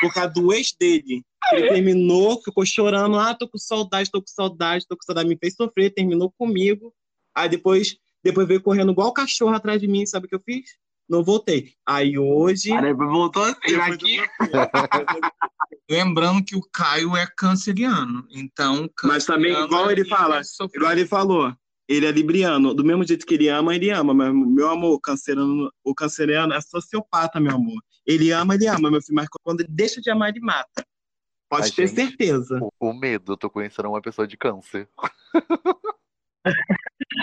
S6: por causa do ex dele. Ele terminou, ficou chorando. Ah, tô com saudade, tô com saudade, tô com saudade. Me fez sofrer, terminou comigo. Aí depois, depois veio correndo igual cachorro atrás de mim. Sabe o que eu fiz? Não voltei. Aí hoje.
S1: Aí depois voltou assim, aqui.
S4: Lembrando que o Caio é canceriano, então...
S6: Mas também,
S4: canceriano,
S6: igual ele fala. Igual ele falou, ele é libriano. Do mesmo jeito que ele ama, ele ama. Mas, meu amor, o canceriano, o canceriano é sociopata, meu amor. Ele ama, ele ama, meu filho. Mas quando ele deixa de amar, ele mata. Pode
S2: A
S6: ter
S2: gente-
S6: certeza.
S2: O, o medo, eu tô conhecendo uma pessoa de câncer.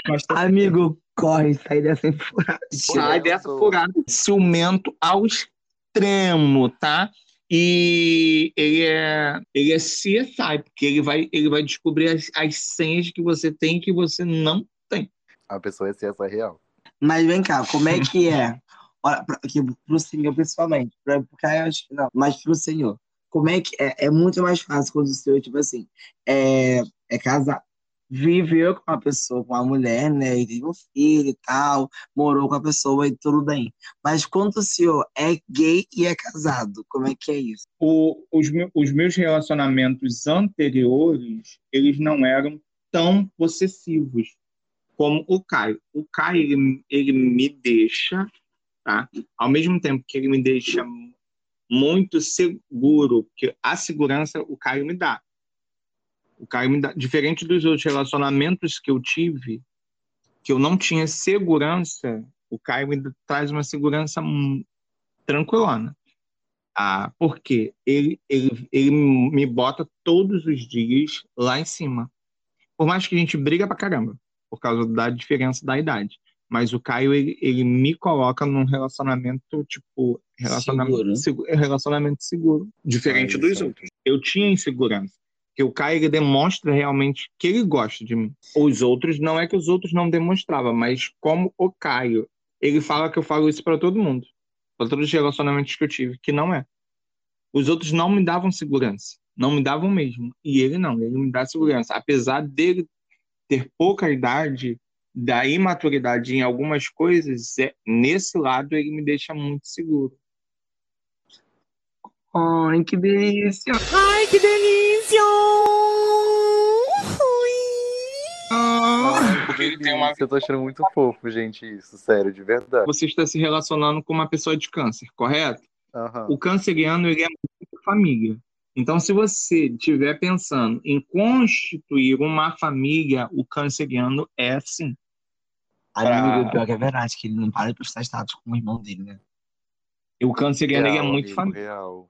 S6: Ter
S1: Amigo, corre, sai dessa furada.
S6: Sai dessa furada. Ciumento ao extremo, tá? E ele é, ele é CSI, porque ele vai, ele vai descobrir as, as senhas que você tem e que você não
S2: A pessoa é essa real.
S1: Mas vem cá, como é que é? Aqui, pro senhor pessoalmente, pra, porque acho que não, mas pro senhor, como é que é? É muito mais fácil quando o senhor, tipo assim, é, é casar, viveu com uma pessoa, com uma mulher, né, e teve um filho e tal, morou com a pessoa e tudo bem. Mas quando o senhor é gay e é casado, como é que é isso?
S4: O- os, os meus relacionamentos anteriores, eles não eram tão possessivos como o Caio. O Caio, ele, ele me deixa, tá? Ao mesmo tempo que ele me deixa muito seguro, porque a segurança o Caio me dá. O Caio me dá, diferente dos outros relacionamentos que eu tive, que eu não tinha segurança, o Caio me traz uma segurança tranquilona. Ah, porque ele, ele, ele me bota todos os dias lá em cima. Por mais que a gente briga pra caramba, por causa da diferença da idade. Mas o Caio, ele, ele me coloca num relacionamento, tipo, relacionamento seguro, relacionamento seguro diferente
S2: Ah,
S4: dos
S2: é
S4: outros. Eu tinha insegurança. Porque o Caio, ele demonstra realmente que ele gosta de mim. Os outros, não é que os outros não demonstravam, mas como o Caio, ele fala que eu falo isso pra todo mundo para todos os relacionamentos que eu tive, que não é. Os outros não me davam segurança, não me davam mesmo. E ele não, ele me dá segurança. Apesar dele ter pouca idade, da imaturidade em algumas coisas, é, nesse lado ele me deixa muito seguro.
S1: Ai, que delícia!
S5: Ai, que delícia!
S2: Ai,
S4: Porque
S2: que
S4: ele tem uma-
S2: Eu tô achando muito fofo, gente, isso, sério, de verdade.
S4: Você está se relacionando com uma pessoa de câncer, correto?
S2: Aham.
S4: O canceriano ele é muito família. Então, se você estiver pensando em constituir uma família, o canceriano é assim.
S1: Amigo, pior que é verdade, que ele não para de postar status com o irmão dele, né?
S4: O canceriano ele é muito
S2: real.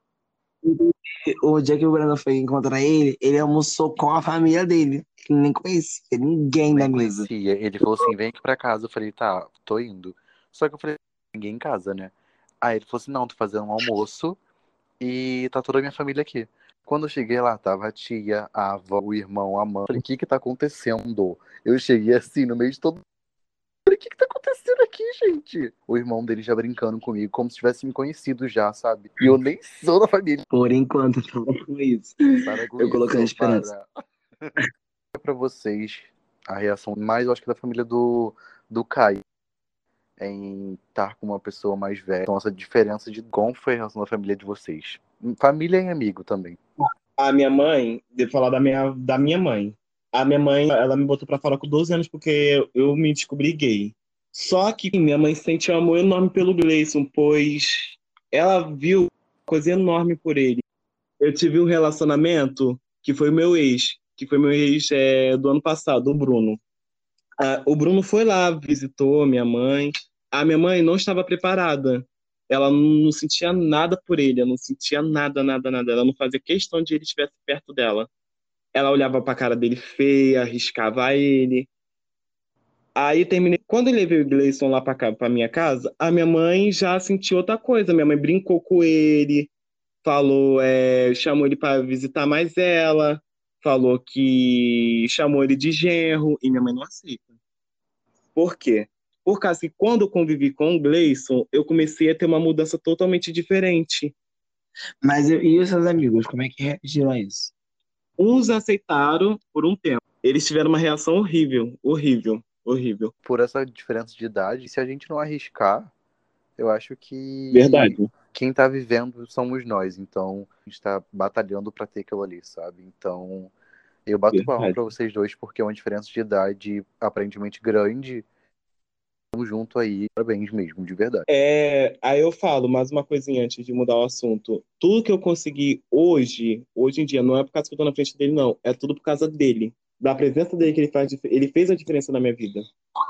S1: O dia que o Breno foi encontrar ele, ele almoçou com a família dele. Ele nem conhecia ninguém da
S2: Nem
S1: mesa.
S2: conhecia. Ele falou assim: vem aqui pra casa. Eu falei: tá, tô indo. Só que eu falei: ninguém em casa, né? Aí ele falou assim: não, tô fazendo um almoço e tá toda a minha família aqui. Quando eu cheguei lá, tava a tia, a avó, o irmão, a mãe. Eu falei: o que que tá acontecendo? Eu cheguei assim no meio de todo. O que que tá acontecendo aqui, gente? O irmão dele já brincando comigo, como se tivesse me conhecido já, sabe? E eu nem sou da família.
S1: Por enquanto, eu tô com isso.
S2: Para com
S1: Eu
S2: isso,
S1: colocando esperança.
S2: para. pra vocês a reação mais, eu acho que da família do, do Caio em estar com uma pessoa mais velha. Então, essa diferença de como foi a relação da família de vocês. Família e amigo também.
S6: A minha mãe, devo falar da minha, da minha mãe. A minha mãe, ela me botou pra fora com 12 anos porque eu, me descobri gay. Só que minha mãe sente um amor enorme pelo Gleison, pois ela viu coisa enorme por ele. Eu tive um relacionamento que foi meu ex, que foi meu ex é, do ano passado, o Bruno. Ah, o Bruno foi lá, visitou minha mãe. A minha mãe não estava preparada. Ela não sentia nada por ele, ela não sentia nada, nada, nada. Ela não fazia questão de ele estivesse perto dela. Ela olhava pra cara dele feia, arriscava ele. Aí terminei. Quando eu levei o Gleison lá pra minha casa, a minha mãe já sentiu outra coisa. Minha mãe brincou com ele, falou, é, chamou ele para visitar mais ela, falou que chamou ele de genro, e minha mãe não aceita. Por quê? Por causa que quando eu convivi com o Gleison, eu comecei a ter uma mudança totalmente diferente.
S1: Mas eu- e os seus amigos, como é que reagiram a isso?
S6: Uns aceitaram por um tempo. Eles tiveram uma reação horrível, horrível, horrível.
S2: Por essa diferença de idade, se a gente não arriscar, eu acho que
S6: Verdade.
S2: quem tá vivendo somos nós. Então, a gente tá batalhando pra ter aquilo ali, sabe? Então, eu bato palma
S6: Verdade.
S2: pra vocês dois, porque é uma diferença de idade aparentemente grande. Tamo junto aí, parabéns mesmo, de verdade.
S6: É, aí eu falo mais uma coisinha antes de mudar o assunto. Tudo que eu consegui hoje, hoje em dia, não é por causa que eu tô na frente dele, não. É tudo por causa dele. Da presença dele que ele faz, ele fez a diferença na minha vida.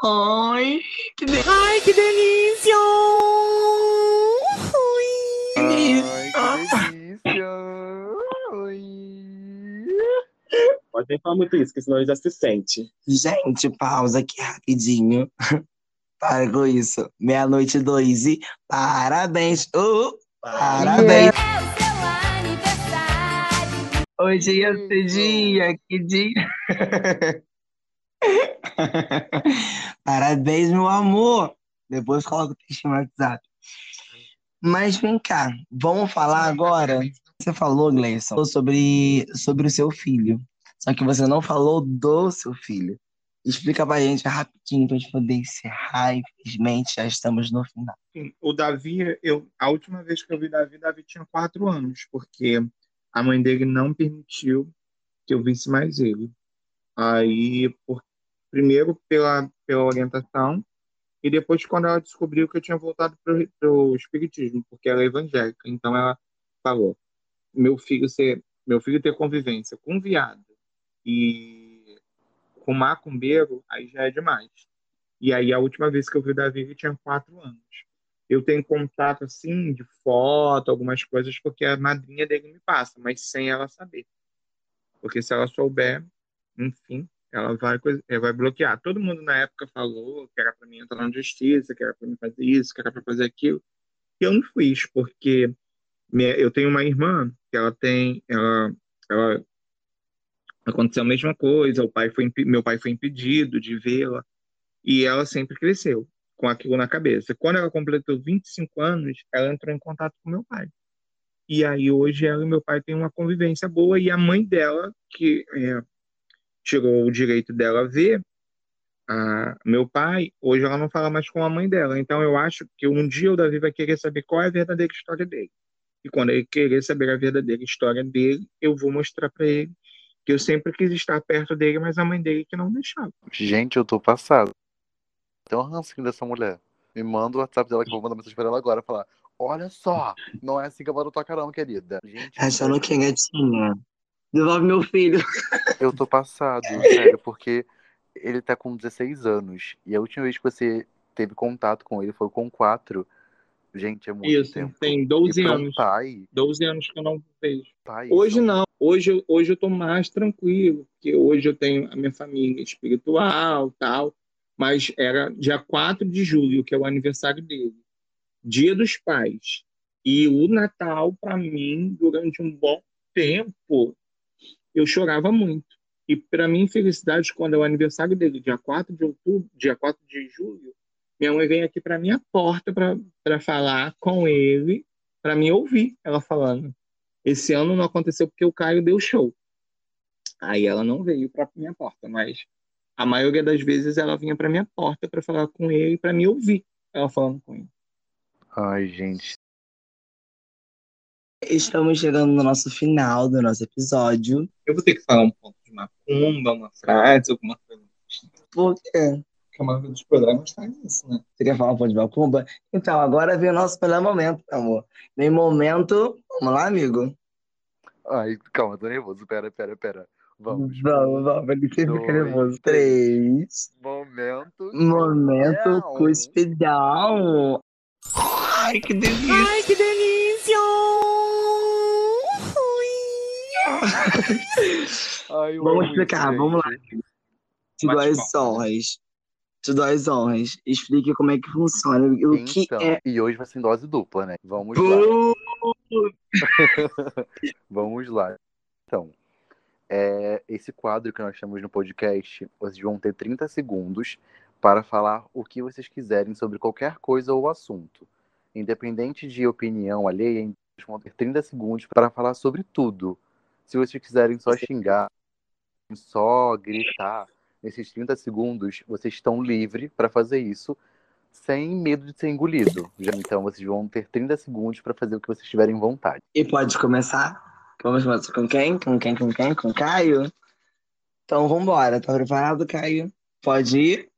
S1: Ai, que delícia!
S5: Ai, que delícia!
S2: Ai, que delícia! Ai.
S6: pode nem falar muito isso, porque senão ele já se sente.
S1: Gente, pausa aqui rapidinho. Para com isso. Meia-noite dois e parabéns. Uh, parabéns. Hoje ia ser dia, que dia. Parabéns, meu amor. Depois coloca o texto no WhatsApp. Mas vem cá, vamos falar agora. Você falou, Gleison, sobre, sobre o seu filho. Só que você não falou do seu filho. Explica pra gente rapidinho pra gente poder encerrar. Infelizmente, já estamos no final.
S4: O Davi, eu, a última vez que eu vi Davi, Davi tinha quatro anos, porque a mãe dele não permitiu que eu visse mais ele. Aí, por, primeiro pela, pela orientação, e depois quando ela descobriu que eu tinha voltado para o espiritismo, porque ela é evangélica. Então ela falou: meu filho ser, meu filho ter convivência com viado e com macumbeiro, aí já é demais. E aí a última vez que eu vi o Davi, ele tinha quatro anos. Eu tenho contato assim de foto, algumas coisas, porque a madrinha dele me passa, mas sem ela saber. Porque se ela souber, enfim, ela vai, ela vai bloquear. Todo mundo na época falou que era para mim entrar na justiça, que era para mim fazer isso, que era para fazer aquilo. E eu não fiz, porque minha- eu tenho uma irmã que ela tem, ela, ela aconteceu a mesma coisa. O pai foi, meu pai foi impedido de vê-la e ela sempre cresceu com aquilo na cabeça. Quando ela completou 25 anos, ela entrou em contato com meu pai. E aí hoje ela e meu pai têm uma convivência boa e a mãe dela, que é, tirou o direito dela ver a, meu pai, hoje ela não fala mais com a mãe dela. Então eu acho que um dia o Davi vai querer saber qual é a verdadeira história dele. E quando ele querer saber a verdadeira história dele, eu vou mostrar para ele que eu sempre quis estar perto dele, mas a mãe dele que não deixava.
S2: Gente, eu tô passado. Tem um rancinho dessa mulher. Me manda o WhatsApp dela que eu vou mandar mensagem pra ela agora. Falar: Olha só, não é assim que eu vou tua carão, querida. Gente,
S1: Achando que é gatinha. Devolve meu filho.
S2: eu tô passado, sério, porque ele tá com 16 anos. E a última vez que você teve contato com ele foi com 4. Gente, é muito
S4: Isso,
S2: tempo.
S4: tem
S2: E
S4: 12
S2: pra um
S4: anos.
S2: pai,
S4: 12 anos que eu não vejo.
S2: pai
S4: Hoje
S2: são-
S4: não. Hoje, hoje eu tô mais tranquilo, porque hoje eu tenho a minha família espiritual, tal. Mas era dia 4 de julho, que é o aniversário dele. Dia dos Pais. E o Natal, para mim, durante um bom tempo, eu chorava muito. E para mim, felicidade, quando é o aniversário dele, dia 4 de outubro, dia 4 de julho, minha mãe vem aqui para minha porta para falar com ele, para me ouvir ela falando. Esse ano não aconteceu porque o Caio deu show. Aí ela não veio para minha porta, mas a maioria das vezes ela vinha para minha porta para falar com ele, para me ouvir ela falando com ele.
S2: Ai, gente.
S1: Estamos chegando no nosso final do nosso episódio.
S4: Eu vou ter que falar um ponto de macumba, uma frase, alguma coisa.
S1: Por quê?
S4: Porque a maioria dos programas faz isso, né?
S1: Você quer falar um pouco de Macumba? Então, agora vem o nosso melhor momento, meu amor. Vem momento. Vamos lá, amigo?
S2: Ai, calma, tô nervoso. Pera, pera, pera. Vamos.
S1: Vamos, vamos. Ele sempre fica nervoso. Três.
S2: Momento.
S1: Momento cuspidão. Ai, que delícia.
S5: Ai, que delícia!
S2: Ai,
S1: Vamos
S2: amo
S1: explicar,
S2: isso,
S1: vamos lá. dou as honras. Te dou as honras. Explique como é que funciona. O que
S2: Então,
S1: é.
S2: e hoje vai ser dose dupla, né? Vamos lá.
S1: Pô,
S2: Vamos lá. Então, é, esse quadro que nós temos no podcast, vocês vão ter 30 segundos para falar o que vocês quiserem sobre qualquer coisa ou assunto. Independente de opinião alheia, vocês vão ter 30 segundos para falar sobre tudo. Se vocês quiserem só xingar, só gritar, nesses 30 segundos, vocês estão livres para fazer isso sem medo de ser engolido. Já então, vocês vão ter 30 segundos para fazer o que vocês tiverem vontade.
S1: E pode começar? Vamos começar com quem? Com quem? Com quem? Com Caio? Então vambora. Tá preparado, Caio? Pode ir?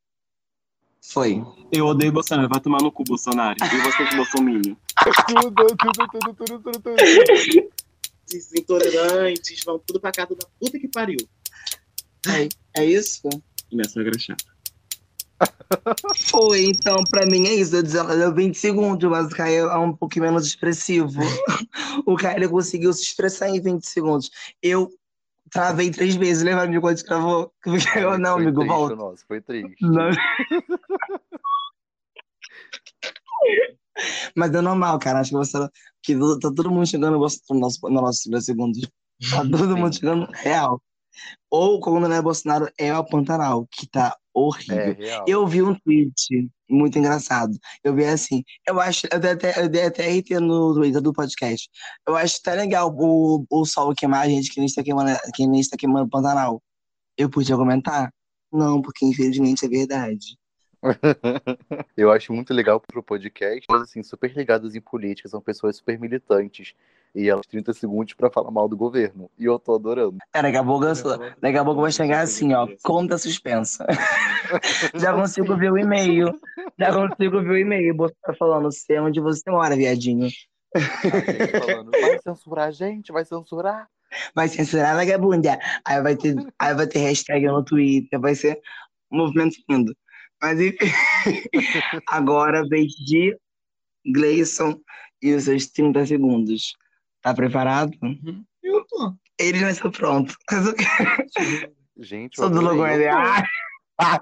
S1: Foi.
S6: Eu odeio Bolsonaro, vai tomar no cu, Bolsonaro. E você que Bolsonaro.
S2: Tudo, tudo, tudo, tudo, tudo, tudo.
S6: Intolerantes vão tudo pra casa da puta que pariu.
S1: É isso?
S6: Minha sogra é chata.
S1: Foi, então, pra mim é isso. Eu disse, ela deu 20 segundos, mas o Caio é um pouquinho menos expressivo. o Caio ele conseguiu se expressar em 20 segundos. Eu travei três vezes, lembra, amigo, quando travou? Eu, não,
S2: foi
S1: amigo,
S2: triste,
S1: volta.
S2: Nossa, foi triste.
S1: Não. Mas é normal, cara. Acho que você que tá todo mundo chegando no nosso, no nosso, no nosso 30 segundos. Tá todo mundo chegando real. Ou, como não é Bolsonaro, é o Pantanal, que tá
S2: É
S1: horrível.
S2: real.
S1: Eu vi um tweet muito engraçado. Eu vi assim, eu acho, eu dei até, eu dei até RT no Twitter do podcast. Eu acho tá legal o, o sol queimar a gente que nem está queimando, que nem está queimando o Pantanal. Eu podia comentar? Não, porque infelizmente é verdade.
S2: Eu acho muito legal pro podcast, assim, super ligadas em política, são pessoas super militantes. E elas 30 segundos pra falar mal do governo. E eu tô adorando.
S1: É, daqui a pouco, eu sou- daqui a pouco vai chegar assim, ó, conta suspensa. Já consigo ver o e-mail. Já consigo ver o e-mail. Você tá falando, sei onde você mora, viadinho.
S2: Gente falando, vai censurar a gente, vai censurar.
S1: Vai censurar vagabunda. Aí vai ter, aí vai ter hashtag no Twitter, vai ser um movimento lindo. Mas enfim, agora vez de Gleison e os seus 30 segundos. Tá preparado?
S6: Eu tô.
S1: Ele já está pronto. Mas eu quero-
S2: Gente,
S1: Sou do ele. Ah!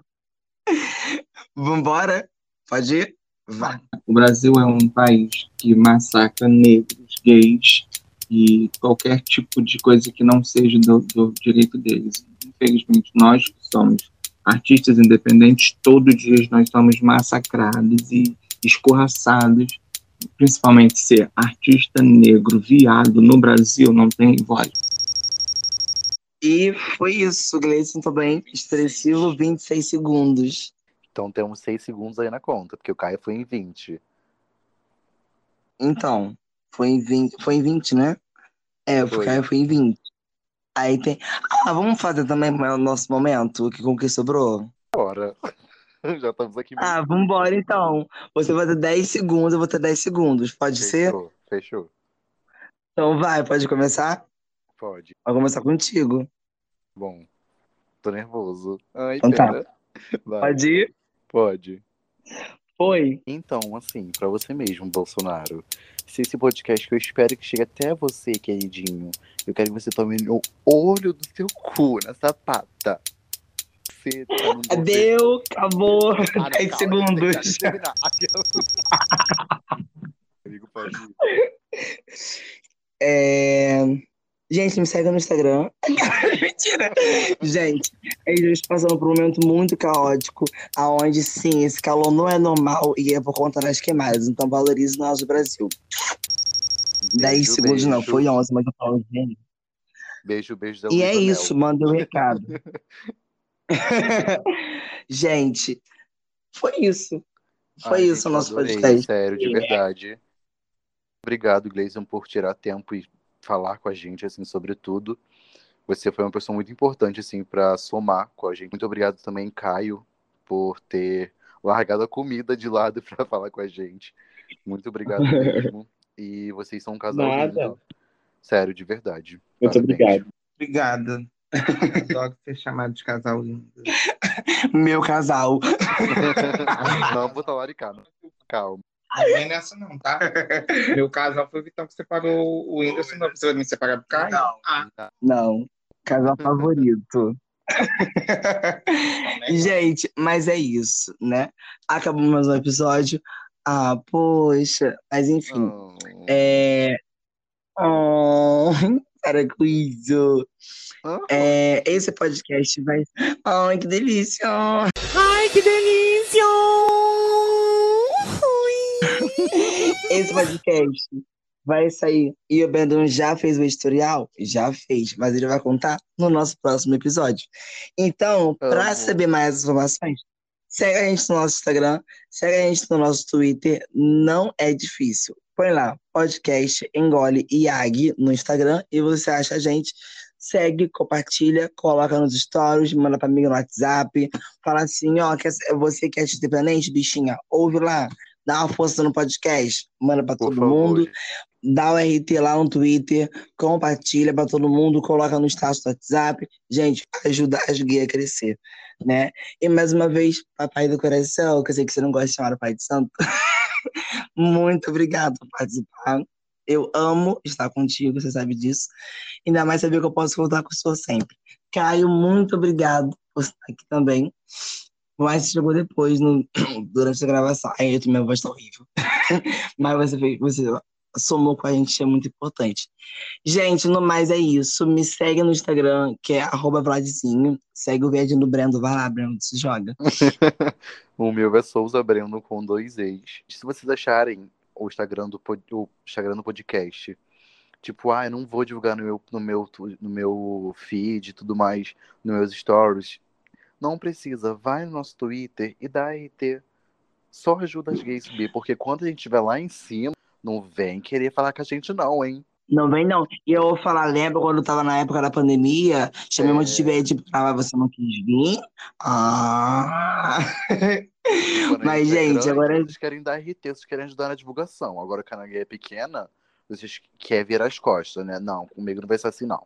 S1: Vambora? Pode ir? Vai.
S4: O Brasil é um país que massacra negros, gays e qualquer tipo de coisa que não seja do, do direito deles. Infelizmente, nós que somos artistas independentes, todo dia nós somos massacrados e escorraçados. Principalmente ser artista negro, viado, no Brasil não tem voz.
S1: E foi isso, Gleison também. Expressivo, 26 segundos.
S2: Então temos 6 segundos aí na conta, porque o Caio foi em 20.
S1: Então, foi em 20, foi em 20 né? É,
S2: Foi.
S1: porque aí foi em 20. Aí tem. Ah, vamos fazer também o nosso momento, que com o que sobrou?
S2: Bora. Já estamos aqui.
S1: Ah, vambora então. Você vai ter 10 segundos, eu vou ter 10 segundos. Pode ser?
S2: Fechou, fechou.
S1: Então vai, pode começar?
S2: Pode.
S1: Vou começar contigo.
S2: Bom, tô nervoso. Ai,
S1: Então tá.
S2: pera. Vai.
S1: Pode ir?
S2: Pode.
S1: Foi.
S2: Então, assim, pra você mesmo, Bolsonaro, se esse podcast que eu espero que chegue até você, queridinho, eu quero que você tome no olho do seu cu, na sapata. Você tá
S1: Deu, acabou.
S2: Ah, não,
S1: 10
S2: calma,
S1: segundos.
S2: Amigo, pode.
S1: É... Gente, me segue no Instagram. Mentira! Gente, a gente passando por um momento muito caótico, aonde sim, esse calor não é normal e é por conta das queimadas. Então valorize nós do Brasil. 10
S2: Beijo,
S1: segundos não,
S2: beijo.
S1: foi 11, mas eu falo, gente.
S2: Beijo, beijo da
S1: E é isso, manda o recado. gente, foi isso. Foi
S2: Ai,
S1: isso
S2: gente,
S1: o nosso
S2: adorei,
S1: podcast.
S2: Sério, de verdade. Obrigado, Gleison, por tirar tempo e falar com a gente, assim, sobre tudo. Você foi uma pessoa muito importante, assim, para somar com a gente. Muito obrigado também, Caio, por ter largado a comida de lado para falar com a gente. Muito obrigado mesmo. E vocês são um casal
S4: Nada.
S2: lindo. Sério, de verdade.
S4: Muito
S2: Parabéns.
S4: obrigado.
S6: Obrigada.
S4: Adoro ser chamado de casal lindo.
S1: Meu casal.
S2: Não vou talaricar, não. Calma.
S4: Não vem nessa não, tá? Meu casal foi o Vitão que separou o Whindersson, não. Você vai me separar do Caio?
S1: Não.
S4: Ah,
S1: Não, casal favorito. Gente, mas é isso, né? Acabou mais um episódio. Ah, poxa. Mas enfim.
S2: Oh.
S1: É. Oh, isso.
S2: Ah.
S1: É, esse podcast vai. Ai, que delícia!
S5: Ai, que delícia!
S1: Esse podcast vai sair. E o Brandon já fez o editorial? Já fez, mas ele vai contar no nosso próximo episódio. Então, para saber mais informações, segue a gente no nosso Instagram, segue a gente no nosso Twitter. Não é difícil. Põe lá, podcast Engole Iag no Instagram e você acha a gente. Segue, compartilha, coloca nos stories, manda pra amiga no WhatsApp. Fala assim, ó, quer, você que é independente, bichinha, ouve lá, dá uma força no podcast, manda pra
S2: Por
S1: todo
S2: favor.
S1: mundo dá o RT lá no Twitter, compartilha para todo mundo, coloca no status do WhatsApp. Gente, ajuda as gays a crescer, né? E mais uma vez, papai do coração, que eu sei que você não gosta de chamar o pai de santo. Muito obrigado por participar. Eu amo estar contigo, você sabe disso. Ainda mais saber que eu posso contar com senhor sempre. Caio, muito obrigado por estar aqui também. Mas chegou depois, no, durante a gravação. Aí eu minha voz tá horrível. Mas você, fez, você somou com a gente, é muito importante. Gente, no mais é isso. Me segue no Instagram, que é Vladzinho. Segue o vídeo do Brendo. Vai lá, Brendo, se joga.
S2: o meu é Souza Brendo com dois ex. Se vocês acharem o Instagram do, pod- o Instagram do podcast, tipo, ah, eu não vou divulgar no meu, no meu, no meu feed e tudo mais, nos meus stories. Não precisa, vai no nosso Twitter e dá RT. Só ajuda as gays subir, porque quando a gente estiver lá em cima, não vem querer falar com a gente não, hein?
S1: Não vem, não. E eu vou falar, lembra quando eu tava na época da pandemia? Chamei um monte de
S2: É.
S1: gente pra você não quis vir? Ah. Mas,
S2: é
S1: gente,
S2: grande,
S1: agora.
S2: Vocês querem dar RT, vocês querem ajudar na divulgação. Agora que a gay é pequena, vocês querem virar as costas, né? Não, comigo não vai ser assim, não.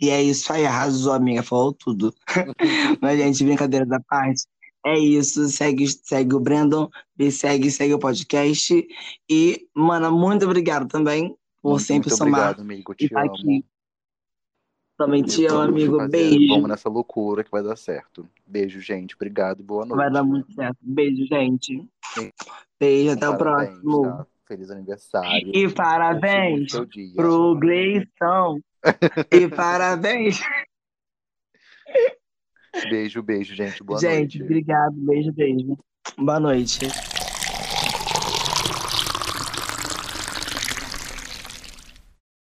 S1: E é isso aí, arrasou, amiga, falou tudo. Mas, gente, brincadeira da parte. É isso, segue, segue o Brandon, me segue, segue o podcast. E, mana, muito obrigado também por
S2: Muito,
S1: sempre
S2: muito
S1: somar
S2: obrigado, amigo. Te
S1: estar
S2: amo.
S1: aqui. Também te amo, amigo. Beijo.
S2: Vamos nessa loucura que vai dar certo. Beijo, gente. Obrigado e boa noite.
S1: Vai dar muito certo. Beijo, gente. Beijo, até o
S2: Parabéns,
S1: próximo.
S2: tá? Feliz aniversário.
S1: E parabéns
S2: dia.
S1: pro Gleison. E parabéns.
S2: Beijo, beijo, gente. Boa
S1: gente,
S2: noite.
S1: obrigado. Beijo, beijo. Boa noite.